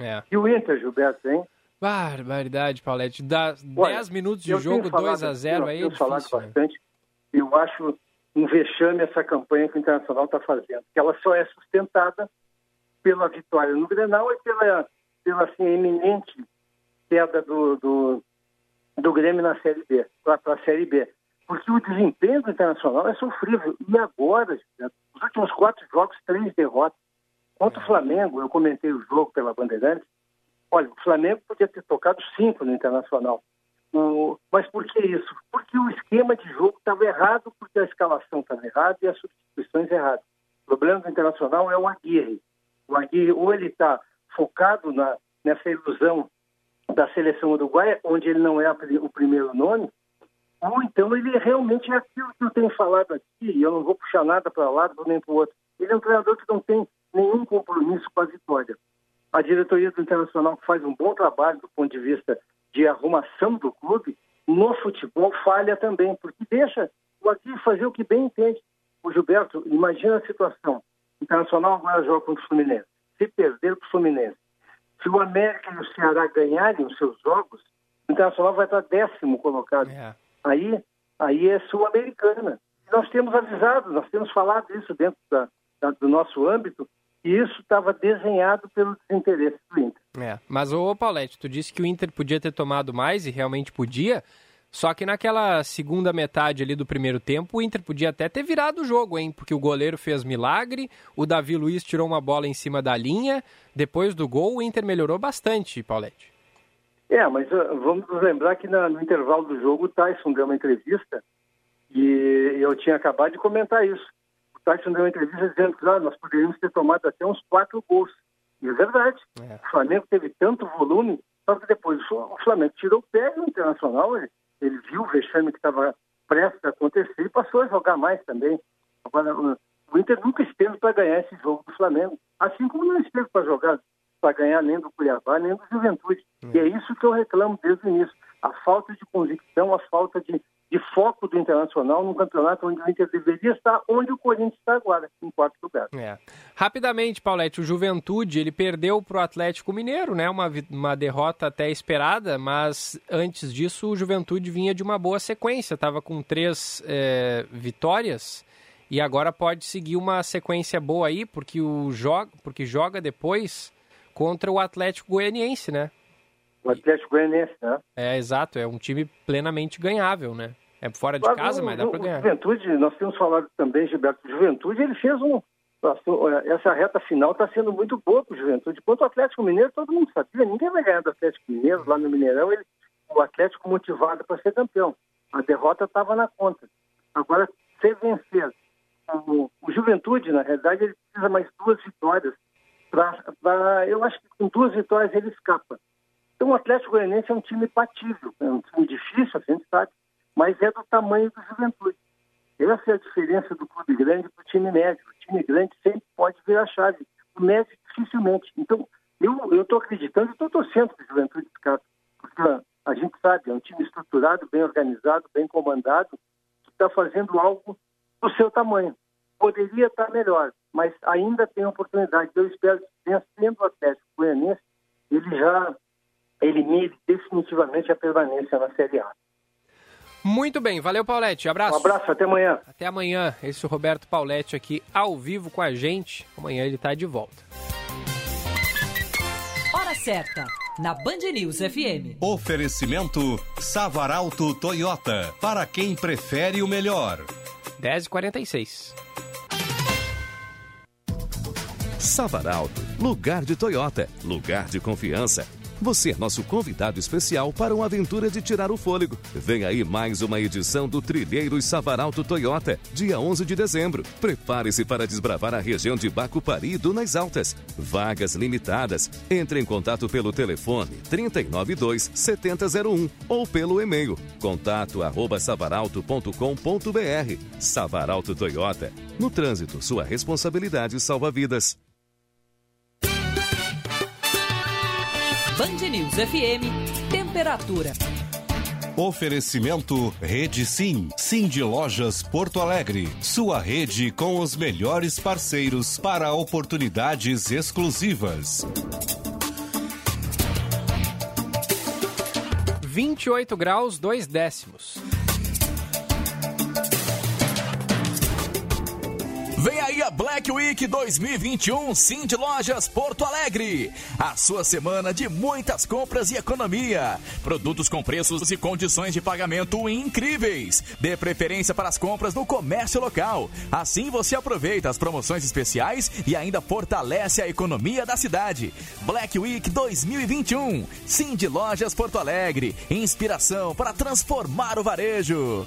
[SPEAKER 3] É.
[SPEAKER 10] E o Inter, Gilberto, hein?
[SPEAKER 3] Barbaridade, Paulette. Dá
[SPEAKER 10] Olha,
[SPEAKER 3] 10 minutos de jogo,
[SPEAKER 10] tenho falado
[SPEAKER 3] 2 a 0
[SPEAKER 10] aqui,
[SPEAKER 3] aí
[SPEAKER 10] eu
[SPEAKER 3] é
[SPEAKER 10] tenho falado
[SPEAKER 3] né?
[SPEAKER 10] bastante. Eu acho um vexame essa campanha que o Internacional está fazendo. Que ela só é sustentada pela vitória no Grenal e pela, pela assim, eminente queda do, do, do Grêmio na Série B, para a Série B. Porque o desempenho do Internacional é sofrível. E agora, os últimos quatro jogos, três derrotas. Contra o Flamengo, eu comentei o jogo pela Bandeirantes. Olha, o Flamengo podia ter tocado cinco no Internacional. O- Mas por que isso? Porque o esquema de jogo estava errado, porque a escalação estava errada e as substituições erradas. O problema do Internacional é o Aguirre. O Aguirre, ou ele está focado na, nessa ilusão da seleção uruguaia, onde ele não é o primeiro nome, ou então ele realmente é aquilo que eu tenho falado aqui, e eu não vou puxar nada para lado nem para o outro. Ele é um treinador que não tem nenhum compromisso com a vitória. A diretoria do Internacional faz um bom trabalho do ponto de vista de arrumação do clube, no futebol falha também, porque deixa o Aguirre fazer o que bem entende. O Gilberto, imagina a situação. O Internacional agora joga contra o Fluminense. Se perder para o Fluminense, se o América e o Ceará ganharem os seus jogos, o Internacional vai estar décimo colocado.
[SPEAKER 3] É.
[SPEAKER 10] Aí, aí é sul-americana. Nós temos avisado, nós temos falado isso dentro da, da, do nosso âmbito, e isso estava desenhado pelo desinteresse do Inter.
[SPEAKER 3] É. Mas, ô Paulette, tu disse que o Inter podia ter tomado mais e realmente podia. Só que naquela segunda metade ali do primeiro tempo, o Inter podia até ter virado o jogo, hein? Porque o goleiro fez milagre, o Davi Luiz tirou uma bola em cima da linha. Depois do gol, o Inter melhorou bastante, Paulette.
[SPEAKER 10] É, mas uh, vamos lembrar que na, no intervalo do jogo o Tyson deu uma entrevista e eu tinha acabado de comentar isso. O Tyson deu uma entrevista dizendo que ah, nós poderíamos ter tomado até uns quatro gols. E é verdade. É. O Flamengo teve tanto volume, só que depois o Flamengo tirou o pé no Internacional, ele ele viu o vexame que estava prestes a acontecer e passou a jogar mais também. Agora, o Inter nunca esteve para ganhar esse jogo do Flamengo, assim como não esteve para jogar, para ganhar nem do Cuiabá, nem do Juventude. Hum. E é isso que eu reclamo desde o início. A falta de convicção, a falta de de foco do Internacional num campeonato onde o Inter deveria estar, onde o Corinthians está agora, em quarto lugar.
[SPEAKER 3] É. Rapidamente, Paulette, o Juventude, ele perdeu para o Atlético Mineiro, né? Uma, uma derrota até esperada, mas antes disso o Juventude vinha de uma boa sequência, estava com três é, vitórias e agora pode seguir uma sequência boa aí, porque, o joga, porque joga depois contra o Atlético Goianiense, né?
[SPEAKER 10] O Atlético Goianiense, né?
[SPEAKER 3] É, exato, é um time plenamente ganhável, né? É fora de casa, mas dá para ganhar.
[SPEAKER 10] Juventude, nós temos falado também, Gilberto, Juventude, ele fez um. Essa reta final está sendo muito boa para o Juventude. Quanto o Atlético Mineiro, todo mundo sabia, ninguém vai ganhar do Atlético Mineiro lá no Mineirão. Ele, o Atlético motivado para ser campeão. A derrota estava na conta. Agora, se vencer, o, o, Juventude, na realidade, ele precisa mais duas vitórias. Pra, pra, eu acho que com duas vitórias ele escapa. Então, o Atlético Goianiense é um time patível, é um time difícil, a gente sabe, mas é do tamanho do Juventude. Essa é a diferença do clube grande para o time médio. O time grande sempre pode virar chave, o médio dificilmente. Então, eu estou acreditando estou torcendo para o Juventude ficar, porque a gente sabe, é um time estruturado, bem organizado, bem comandado, que está fazendo algo do seu tamanho. Poderia estar melhor, mas ainda tem oportunidade. Eu espero que, vencendo o Atlético Goianiense, ele já elimine definitivamente a permanência na Série A.
[SPEAKER 3] Muito bem, valeu Paulette, abraço.
[SPEAKER 10] Um abraço, até amanhã.
[SPEAKER 3] Até amanhã, esse é o Roberto Paulette aqui ao vivo com a gente. Amanhã ele está de volta.
[SPEAKER 1] Hora certa, na Band News FM.
[SPEAKER 11] Oferecimento Savaralto Toyota, para quem prefere o melhor.
[SPEAKER 3] 10h46.
[SPEAKER 7] Savaralto, lugar de Toyota, lugar de confiança você é nosso convidado especial para uma aventura de tirar o fôlego. Vem aí mais uma edição do Trilheiros Savaralto Toyota, dia 11 de dezembro. Prepare-se para desbravar a região de Bacupari e Dunas Altas. Vagas limitadas. Entre em contato pelo telefone 392 7001 ou pelo e-mail contato arroba savaralto.com.br. Savaralto Toyota. No trânsito, sua responsabilidade salva vidas.
[SPEAKER 1] Band News FM, temperatura.
[SPEAKER 11] Oferecimento Rede Sim, Sim de Lojas Porto Alegre. Sua rede com os melhores parceiros para oportunidades exclusivas.
[SPEAKER 3] 28 graus, 2 décimos.
[SPEAKER 12] Black Week 2021 Cindy Lojas Porto Alegre. A sua semana de muitas compras e economia. Produtos com preços e condições de pagamento incríveis. Dê preferência para as compras no comércio local. Assim você aproveita as promoções especiais e ainda fortalece a economia da cidade. Black Week 2021 Cindy Lojas Porto Alegre. Inspiração para transformar o varejo.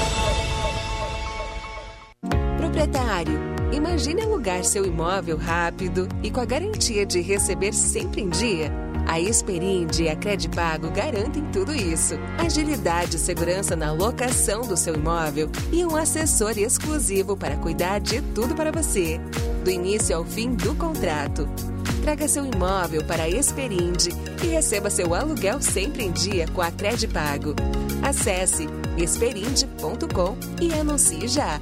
[SPEAKER 13] Proprietário, imagine alugar seu imóvel rápido e com a garantia de receber sempre em dia. A Experind e a Credipago garantem tudo isso. Agilidade e segurança na locação do seu imóvel e um assessor exclusivo para cuidar de tudo para você, do início ao fim do contrato. Traga seu imóvel para a Experind e receba seu aluguel sempre em dia com a Credipago. Acesse experind.com e anuncie já.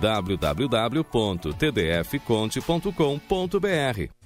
[SPEAKER 7] www.tdfconte.com.br.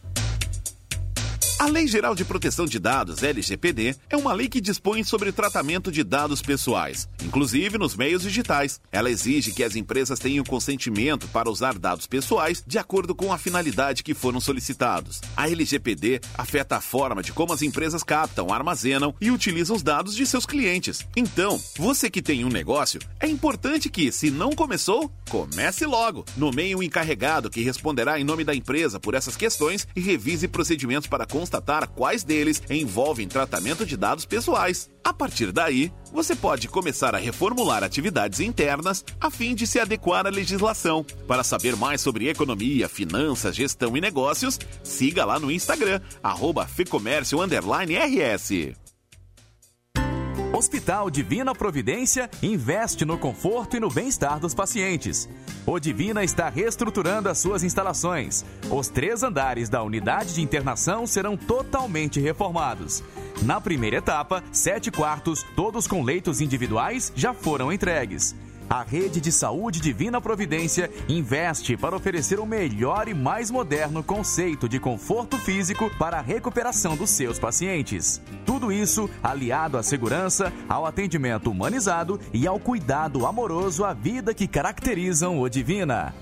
[SPEAKER 14] A Lei Geral de Proteção de Dados, LGPD, é uma lei que dispõe sobre tratamento de dados pessoais, inclusive nos meios digitais. Ela exige que as empresas tenham consentimento para usar dados pessoais de acordo com a finalidade que foram solicitados. A LGPD afeta a forma de como as empresas captam, armazenam e utilizam os dados de seus clientes. Então, você que tem um negócio, é importante que, se não começou, comece logo. Nomeie um encarregado que responderá em nome da empresa por essas questões e revise procedimentos para constatar quais deles envolvem tratamento de dados pessoais. A partir daí, você pode começar a reformular atividades internas a fim de se adequar à legislação. Para saber mais sobre economia, finanças, gestão e negócios, siga lá no Instagram, arroba FEComércio_RS.
[SPEAKER 12] Hospital Divina Providência investe no conforto e no bem-estar dos pacientes. O Divina está reestruturando as suas instalações. Os três andares da unidade de internação serão totalmente reformados. Na primeira etapa, sete quartos, todos com leitos individuais, já foram entregues. A Rede de Saúde Divina Providência investe para oferecer o melhor e mais moderno conceito de conforto físico para a recuperação dos seus pacientes. Tudo isso aliado à segurança, ao atendimento humanizado e ao cuidado amoroso à vida que caracterizam o Divina.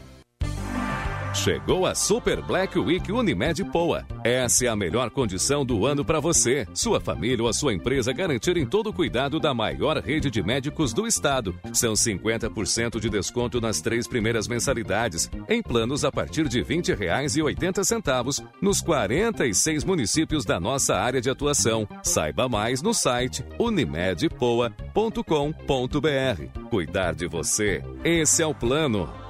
[SPEAKER 7] Chegou a Super Black Week Unimed Poa. Essa é a melhor condição do ano para você, sua família ou a sua empresa garantirem todo o cuidado da maior rede de médicos do estado. São 50% de desconto nas três primeiras mensalidades, em planos a partir de R$ 20,80 nos 46 municípios da nossa área de atuação. Saiba mais no site unimedpoa.com.br. Cuidar de você, esse é o plano.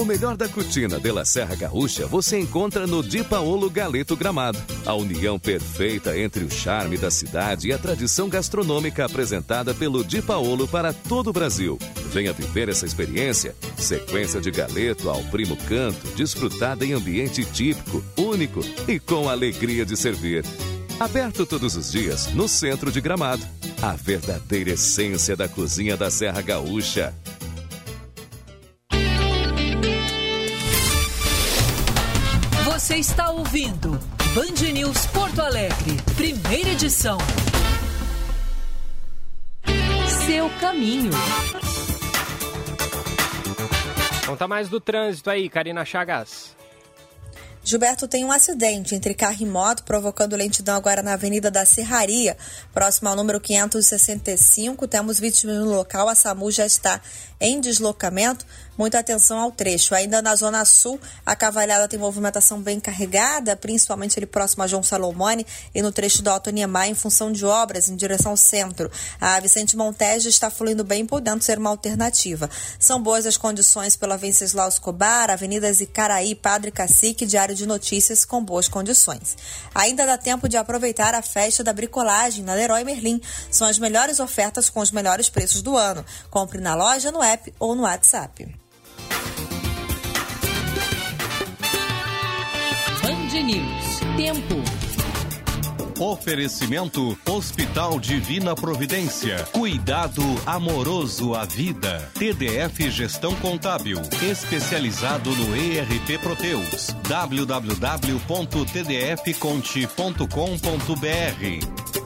[SPEAKER 7] O melhor da cutina de La Serra Gaúcha você encontra no Di Paolo Galeto Gramado. A união perfeita entre o charme da cidade e a tradição gastronômica apresentada pelo Di Paolo para todo o Brasil. Venha viver essa experiência. Sequência de galeto ao primo canto, desfrutada em ambiente típico, único e com alegria de servir. Aberto todos os dias no centro de Gramado. A verdadeira essência da cozinha da Serra Gaúcha.
[SPEAKER 1] Você está ouvindo Band News Porto Alegre, primeira edição. Seu caminho.
[SPEAKER 3] Conta mais do trânsito aí, Karina Chagas.
[SPEAKER 6] Gilberto tem um acidente entre carro e moto, provocando lentidão agora na Avenida da Serraria, próximo ao número 565. Temos vítimas no local, a SAMU já está em deslocamento. Muita atenção ao trecho. Ainda na Zona Sul, a Cavalhada tem movimentação bem carregada, principalmente ali próximo a João Salomone e no trecho do Alto Niemeyer, em função de obras em direção ao centro. A Vicente Montejo está fluindo bem, podendo ser uma alternativa. São boas as condições pela Venceslau Escobar, Avenida Zicaraí, Padre Cacique, Diário de Notícias com boas condições. Ainda dá tempo de aproveitar a festa da bricolagem na Leroy Merlin. São as melhores ofertas com os melhores preços do ano. Compre na loja, no app ou no WhatsApp.
[SPEAKER 1] Band News. Tempo.
[SPEAKER 11] Oferecimento Hospital Divina Providência. Cuidado amoroso à vida. TDF Gestão Contábil. Especializado no ERP Proteus. www.tdfconte.com.br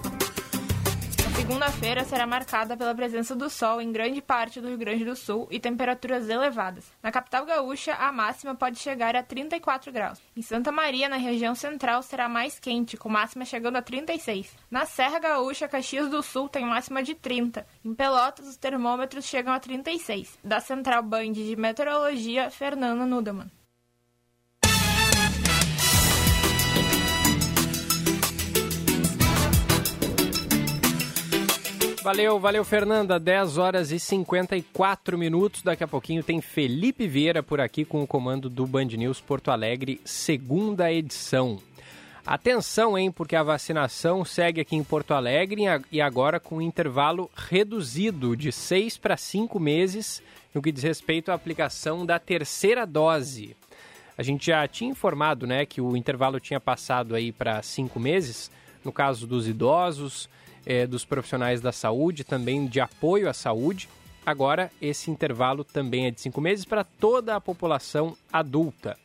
[SPEAKER 15] Segunda-feira será marcada pela presença do sol em grande parte do Rio Grande do Sul e temperaturas elevadas. Na capital gaúcha, a máxima pode chegar a 34 graus. Em Santa Maria, na região central, será mais quente, com máxima chegando a 36. Na Serra Gaúcha, Caxias do Sul tem máxima de 30. Em Pelotas, os termômetros chegam a 36. Da Central Band de Meteorologia, Fernanda Nudemann.
[SPEAKER 3] Valeu, valeu, Fernanda. 10 horas e 54 minutos. Daqui a pouquinho tem Felipe Vieira por aqui com o comando do Band News Porto Alegre, segunda edição. Atenção, hein, porque a vacinação segue aqui em Porto Alegre e agora com intervalo reduzido de 6 para 5 meses no que diz respeito à aplicação da terceira dose. A gente já tinha informado, né, que o intervalo tinha passado aí para 5 meses, no caso dos idosos, é, dos profissionais da saúde, também de apoio à saúde. Agora, esse intervalo também é de cinco meses para toda a população adulta.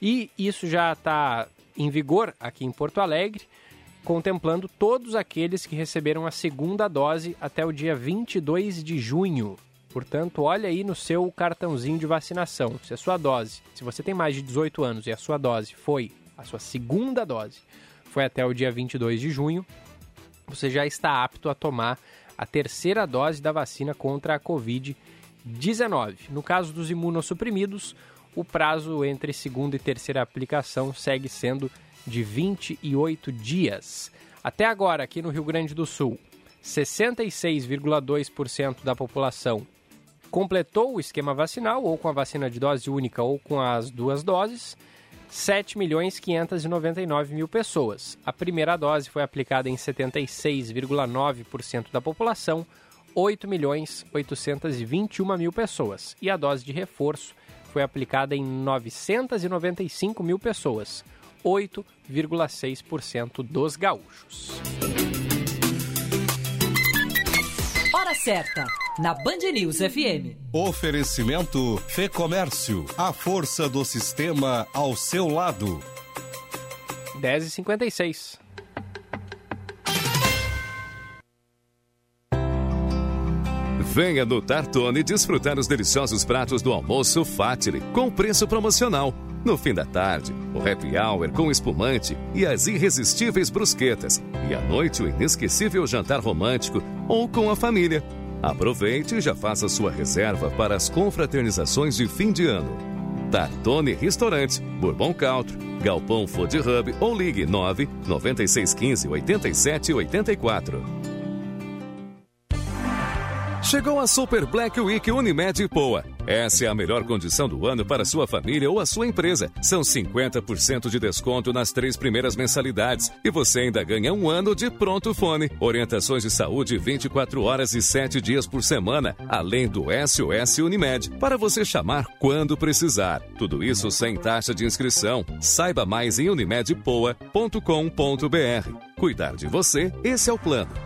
[SPEAKER 3] E isso já está em vigor aqui em Porto Alegre, contemplando todos aqueles que receberam a segunda dose até o dia 22 de junho. Portanto, olha aí no seu cartãozinho de vacinação. Se a sua dose, se você tem mais de 18 anos e a sua dose foi, a sua segunda dose, foi até o dia 22 de junho, você já está apto a tomar a terceira dose da vacina contra a Covid-19. No caso dos imunossuprimidos, o prazo entre segunda e terceira aplicação segue sendo de 28 dias. Até agora, aqui no Rio Grande do Sul, 66,2% da população completou o esquema vacinal, ou com a vacina de dose única ou com as duas doses. 7 milhões 599 mil pessoas. A primeira dose foi aplicada em 76,9% da população, 8 milhões 821 mil pessoas. E a dose de reforço foi aplicada em 995 mil pessoas, 8,6% dos gaúchos.
[SPEAKER 1] Hora certa na Band News FM.
[SPEAKER 11] Oferecimento Fê Comércio, a força do sistema ao seu lado.
[SPEAKER 3] 10h56.
[SPEAKER 7] Venha no Tartone desfrutar os deliciosos pratos do almoço Fatile com preço promocional. No fim da tarde, o happy hour com espumante e as irresistíveis brusquetas. E à noite, o inesquecível jantar romântico ou com a família. Aproveite e já faça sua reserva para as confraternizações de fim de ano. Tartone Restaurante, Bourbon Country, Galpão Food Hub ou ligue 9 9615 87 84. Chegou a Super Black Week Unimed Poa. Essa é a melhor condição do ano para sua família ou a sua empresa. São 50% de desconto nas três primeiras mensalidades e você ainda ganha um ano de pronto fone. Orientações de saúde 24 horas e 7 dias por semana, além do SOS Unimed, para você chamar quando precisar. Tudo isso sem taxa de inscrição. Saiba mais em unimedpoa.com.br. Cuidar de você, esse é o plano.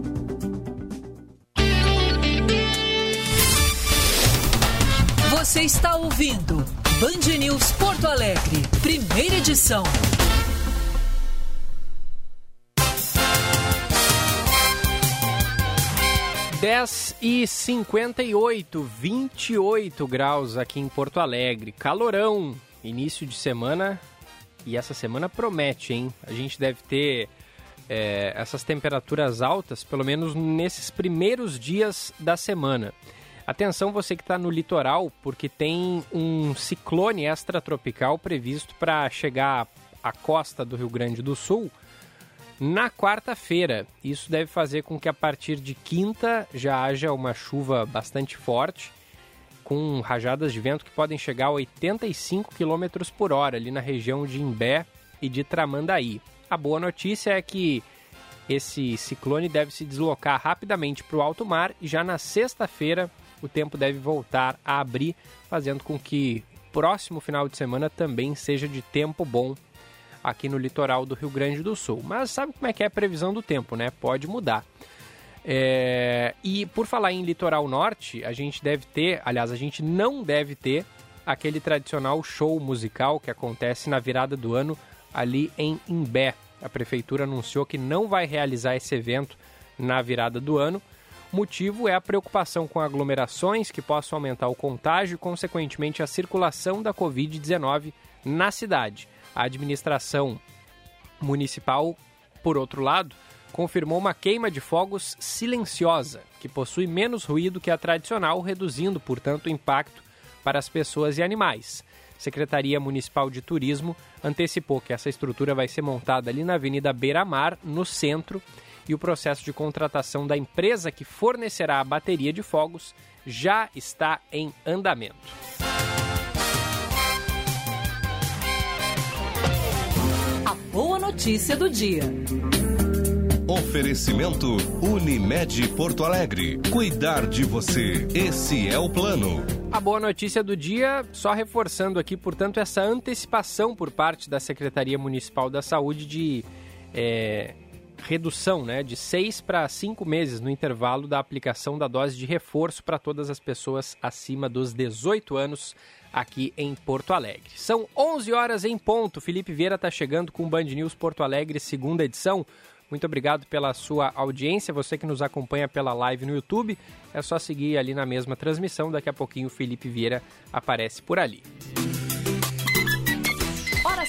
[SPEAKER 1] Você está ouvindo Band News Porto Alegre, primeira edição.
[SPEAKER 3] Dez e cinquenta e oito, 28 graus aqui em Porto Alegre. Calorão, início de semana e essa semana promete, hein? A gente deve ter é, essas temperaturas altas, pelo menos nesses primeiros dias da semana. Atenção você que está no litoral, porque tem um ciclone extratropical previsto para chegar à costa do Rio Grande do Sul na quarta-feira. Isso deve fazer com que a partir de quinta já haja uma chuva bastante forte, com rajadas de vento que podem chegar a 85 km por hora ali na região de Imbé e de Tramandaí. A boa notícia é que esse ciclone deve se deslocar rapidamente para o alto mar e já na sexta-feira o tempo deve voltar a abrir, fazendo com que próximo final de semana também seja de tempo bom aqui no litoral do Rio Grande do Sul. Mas sabe como é que é a previsão do tempo, né? Pode mudar. É... E por falar em litoral norte, a gente deve ter, aliás, a gente não deve ter aquele tradicional show musical que acontece na virada do ano ali em Imbé. A prefeitura anunciou que não vai realizar esse evento na virada do ano motivo é a preocupação com aglomerações que possam aumentar o contágio e, consequentemente, a circulação da Covid-19 na cidade. A administração municipal, por outro lado, confirmou uma queima de fogos silenciosa, que possui menos ruído que a tradicional, reduzindo, portanto, o impacto para as pessoas e animais. Secretaria Municipal de Turismo antecipou que essa estrutura vai ser montada ali na Avenida Beira Mar, no centro, e o processo de contratação da empresa que fornecerá a bateria de fogos já está em andamento.
[SPEAKER 1] A boa notícia do dia.
[SPEAKER 11] Oferecimento Unimed Porto Alegre. Cuidar de você. Esse é o plano.
[SPEAKER 3] A boa notícia do dia, só reforçando aqui, portanto, essa antecipação por parte da Secretaria Municipal da Saúde de é, redução né, de seis para cinco meses no intervalo da aplicação da dose de reforço para todas as pessoas acima dos 18 anos aqui em Porto Alegre. São 11 horas em ponto. Felipe Vieira está chegando com o Band News Porto Alegre, segunda edição. Muito obrigado pela sua audiência. Você que nos acompanha pela live no YouTube, é só seguir ali na mesma transmissão. Daqui a pouquinho o Felipe Vieira aparece por ali.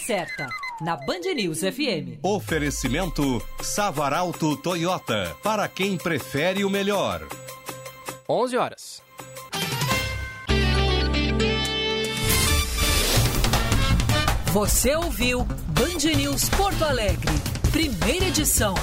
[SPEAKER 1] Certa na Band News FM.
[SPEAKER 11] Oferecimento Savaralto Toyota, para quem prefere o melhor.
[SPEAKER 3] 11 horas.
[SPEAKER 1] Você ouviu Band News Porto Alegre, primeira edição.